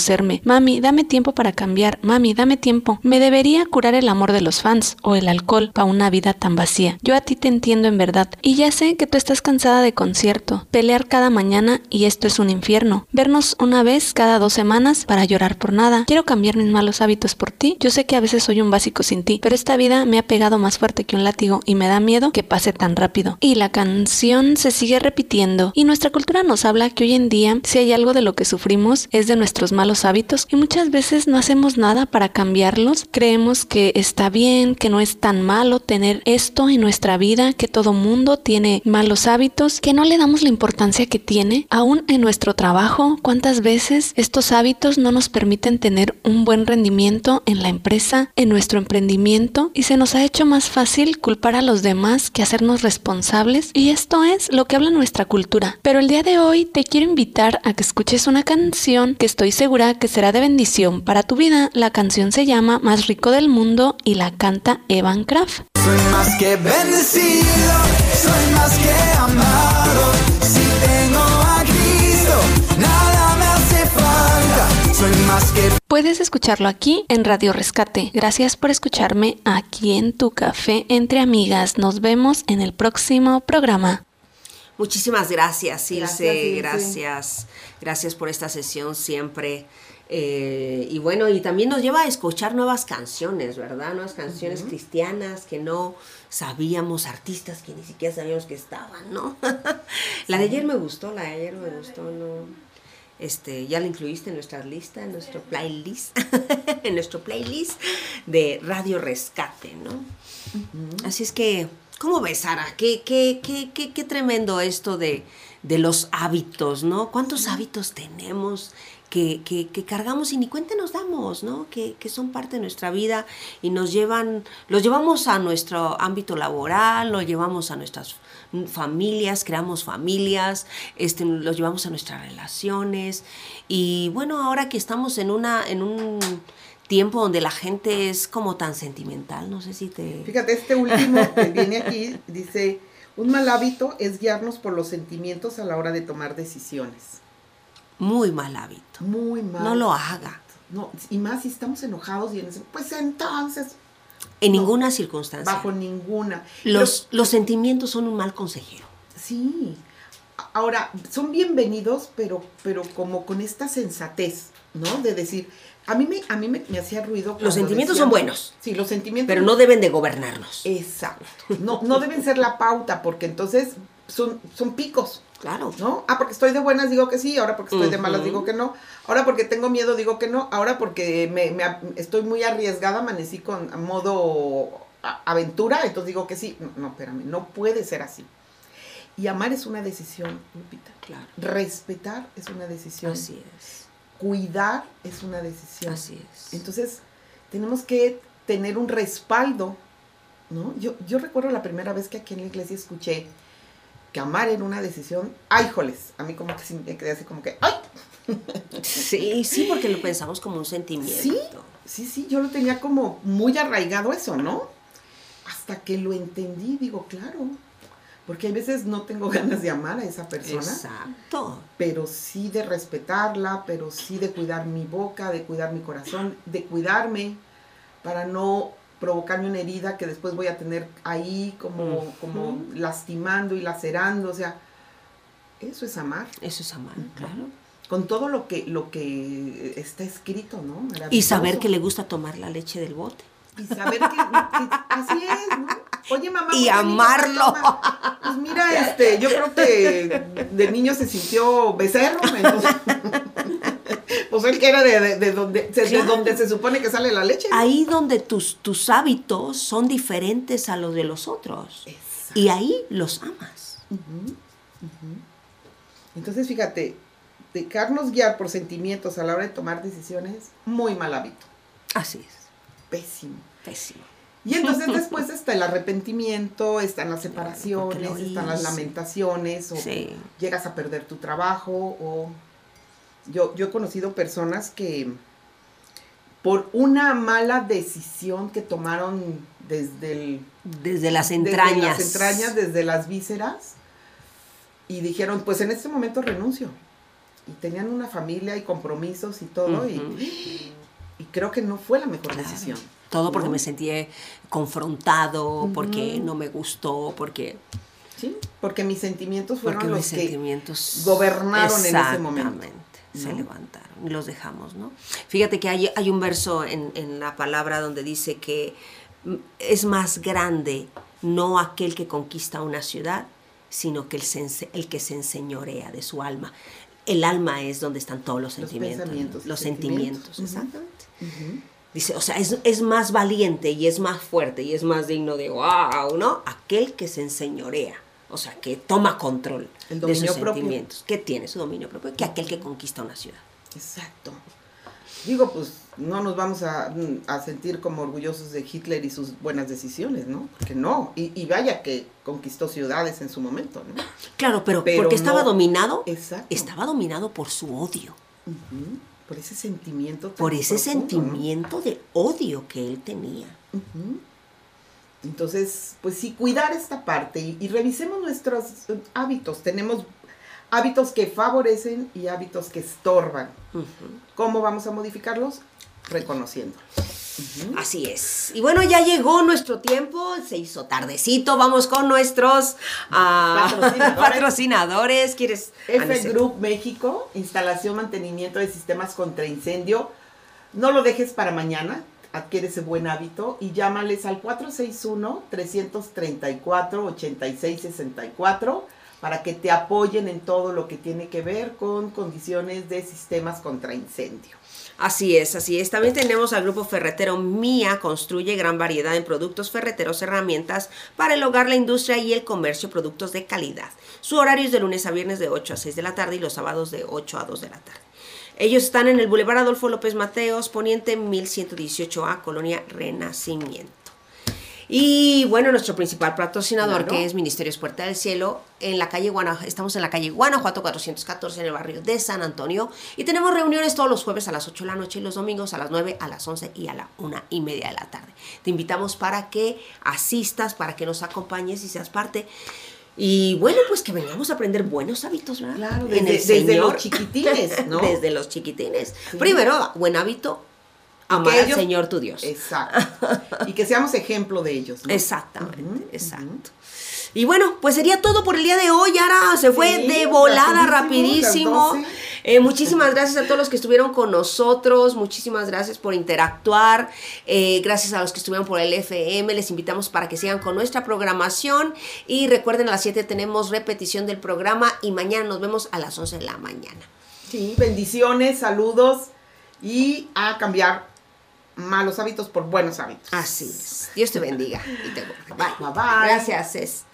Mami, dame tiempo para cambiar. Mami, dame tiempo. Me debería curar el amor de los fans o el alcohol para una vida tan vacía. Yo a ti te entiendo en verdad. Y ya sé que tú estás cansada de concierto, pelear cada mañana y esto es un infierno. Vernos una vez cada dos semanas para llorar por nada. Quiero cambiar mis malos hábitos por ti. Yo sé que a veces soy un básico sin ti, pero esta vida me ha pegado más fuerte que un látigo y me da miedo que pase tan rápido. Y la canción se sigue repitiendo y nuestra cultura nos habla que hoy en día si hay algo de lo que sufrimos es de nuestros malos malos hábitos y muchas veces no hacemos nada para cambiarlos. Creemos que está bien, que no es tan malo tener esto en nuestra vida, que todo mundo tiene malos hábitos, que no le damos la importancia que tiene. Aún en nuestro trabajo, ¿cuántas veces estos hábitos no nos permiten tener un buen rendimiento en la empresa, en nuestro emprendimiento? Y se nos ha hecho más fácil culpar a los demás que hacernos responsables. Y esto es lo que habla nuestra cultura. Pero el día de hoy te quiero invitar a que escuches una canción que estoy segura que será de bendición para tu vida. La canción se llama Más rico del mundo y la canta Evan Kraft. Soy más que bendecido, soy más que amado. Si tengo a Cristo, nada me hace falta. Soy más que Puedes escucharlo aquí en Radio Rescate. Gracias por escucharme aquí en tu café entre amigas. Nos vemos en el próximo programa. Muchísimas gracias, Ilse. Gracias, gracias, por esta sesión siempre. Eh, y bueno, y también nos lleva a escuchar nuevas canciones, ¿verdad? Nuevas canciones cristianas que no sabíamos, artistas que ni siquiera sabíamos que estaban, ¿no? la de ayer me gustó, la de ayer me gustó, ¿no? Este, ya la incluiste en nuestra lista, en nuestro playlist, en nuestro playlist de Radio Rescate, ¿no? Así es que ¿Cómo ves, Sara? Qué, qué, qué, qué, tremendo esto de, los hábitos, ¿no? ¿Cuántos hábitos tenemos que, cargamos y ni cuenta nos damos, ¿no? Que, son parte de nuestra vida y nos llevan, los llevamos a nuestro ámbito laboral, lo llevamos a nuestras familias, creamos familias, este, los llevamos a nuestras relaciones y bueno, ahora que estamos en una, en un tiempo donde la gente es como tan sentimental, no sé si te... Fíjate, este último que viene aquí dice, un mal hábito es guiarnos por los sentimientos a la hora de tomar decisiones. Muy mal hábito. Muy mal. No lo haga. No, y más si estamos enojados y en ese, pues entonces. En ninguna circunstancia. Bajo ninguna. Los, los sentimientos son un mal consejero. Sí. Ahora, son bienvenidos, pero, pero como con esta sensatez, ¿no? De decir, a mí me, a mí me, hacía ruido. Los sentimientos son buenos. Sí, los sentimientos. Pero no deben de gobernarnos. Exacto. No, no deben ser la pauta, porque entonces son, son picos. Claro. ¿No? Ah, porque estoy de buenas digo que sí, ahora porque estoy de malas digo que no, ahora porque tengo miedo digo que no, ahora porque me, estoy muy arriesgada, amanecí con modo aventura, entonces digo que sí. No, no, espérame, no puede ser así. Y amar es una decisión, Lupita. Claro. Respetar es una decisión. Así es. Cuidar es una decisión. Así es. Entonces, tenemos que tener un respaldo, ¿no? Yo, yo recuerdo la primera vez que aquí en la iglesia escuché que amar era una decisión, ¡ay, joles! A mí como que me quedé así como que, ¡ay! Sí, sí, porque lo pensamos como un sentimiento. Sí, sí, sí, yo lo tenía como muy arraigado eso, ¿no? Hasta que lo entendí, digo, claro, porque a veces no tengo ganas de amar a esa persona. Exacto. Pero sí de respetarla, pero sí de cuidar mi boca, de cuidar mi corazón, de cuidarme para no provocarme una herida que después voy a tener ahí como, como lastimando y lacerando. O sea, eso es amar. Eso es amar, claro. Con todo lo que, lo que está escrito, ¿no? Y saber que le gusta tomar la leche del bote. Y saber que, así es, ¿no? Oye, mamá. Y amarlo. Pues mira, este, yo creo que de niño se sintió becerro, entonces. pues él que era de, donde, de donde se supone que sale la leche. Ahí donde tus, tus hábitos son diferentes a los de los otros. Y ahí los amas. Entonces, fíjate, dejarnos guiar por sentimientos a la hora de tomar decisiones, muy mal hábito. Así es. Pésimo. Pésimo. Y entonces después está el arrepentimiento, están las separaciones, están las lamentaciones, o llegas a perder tu trabajo, o yo, yo he conocido personas que por una mala decisión que tomaron desde el... Desde las entrañas. Desde las entrañas, desde las vísceras, y dijeron, pues en este momento renuncio. Y tenían una familia y compromisos y todo, y, creo que no fue la mejor decisión. Todo porque me sentí confrontado, porque no me gustó, porque... Sí, porque mis sentimientos fueron los que gobernaron en ese momento. Se levantaron y los dejamos, ¿no? Fíjate que hay, hay un verso en, en la palabra donde dice que mm, es más grande no aquel que conquista una ciudad, sino que el, el que se enseñorea de su alma. El alma es donde están todos los, sentimientos. Los sentimientos, exactamente. Dice, o sea, es, más valiente y es más fuerte y es más digno de wow, ¿no? Aquel que se enseñorea, o sea, que toma control de sus sentimientos, que tiene su dominio propio, que aquel que conquista una ciudad. Exacto. Digo, pues no nos vamos a, sentir como orgullosos de Hitler y sus buenas decisiones, ¿no? Porque no, y, vaya que conquistó ciudades en su momento, ¿no? Claro, pero, porque estaba dominado, estaba dominado por su odio por ese sentimiento. por ese sentimiento de odio que él tenía. Entonces, pues sí, cuidar esta parte y, revisemos nuestros hábitos. Tenemos hábitos que favorecen y hábitos que estorban. ¿Cómo vamos a modificarlos? Reconociendo. Así es. Y bueno, ya llegó nuestro tiempo, se hizo tardecito, vamos con nuestros ah, patrocinadores. ¿Quieres? F Group México, instalación, mantenimiento de sistemas contra incendio. No lo dejes para mañana, adquiere ese buen hábito y llámales al 461-334-8664 para que te apoyen en todo lo que tiene que ver con condiciones de sistemas contra incendio. Así es, así es. También tenemos al grupo ferretero Mía, construye gran variedad en productos ferreteros, herramientas para el hogar, la industria y el comercio, productos de calidad. Su horario es de lunes a viernes de 8 a 6 de la tarde y los sábados de 8 a 2 de la tarde. Ellos están en el Boulevard Adolfo López Mateos, Poniente 1118A, Colonia Renacimiento. Y bueno, nuestro principal patrocinador, que es Ministerios Puerta del Cielo, en la calle Guanajuato, estamos en la calle Guanajuato 414 en el barrio de San Antonio. Y tenemos reuniones todos los jueves a las 8 de la noche y los domingos a las 9, a las 11 y a la 1 y media de la tarde. Te invitamos para que asistas, para que nos acompañes y seas parte Y bueno, pues que vengamos a aprender buenos hábitos, ¿verdad? Claro, desde, los chiquitines, ¿no? desde los chiquitines. Primero, buen hábito, amar al Señor tu Dios. Exacto. y que seamos ejemplo de ellos. ¿no? Exactamente, exacto. Y bueno, pues sería todo por el día de hoy. Ahora se fue de volada rapidísimo. Eh, muchísimas gracias a todos los que estuvieron con nosotros. Muchísimas gracias por interactuar. Eh, gracias a los que estuvieron por el FM. Les invitamos para que sigan con nuestra programación. Y recuerden, a las 7 tenemos repetición del programa y mañana nos vemos a las 11 de la mañana. Sí, bendiciones, saludos y a cambiar malos hábitos por buenos hábitos. Así es. Dios te bendiga y te Bye. Bye bye. Gracias.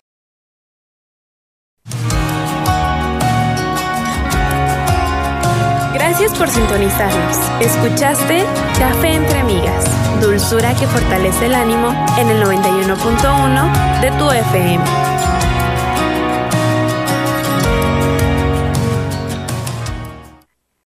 Gracias por sintonizarnos. Escuchaste Café entre Amigas, dulzura que fortalece el ánimo en el 91.1 de tu FM.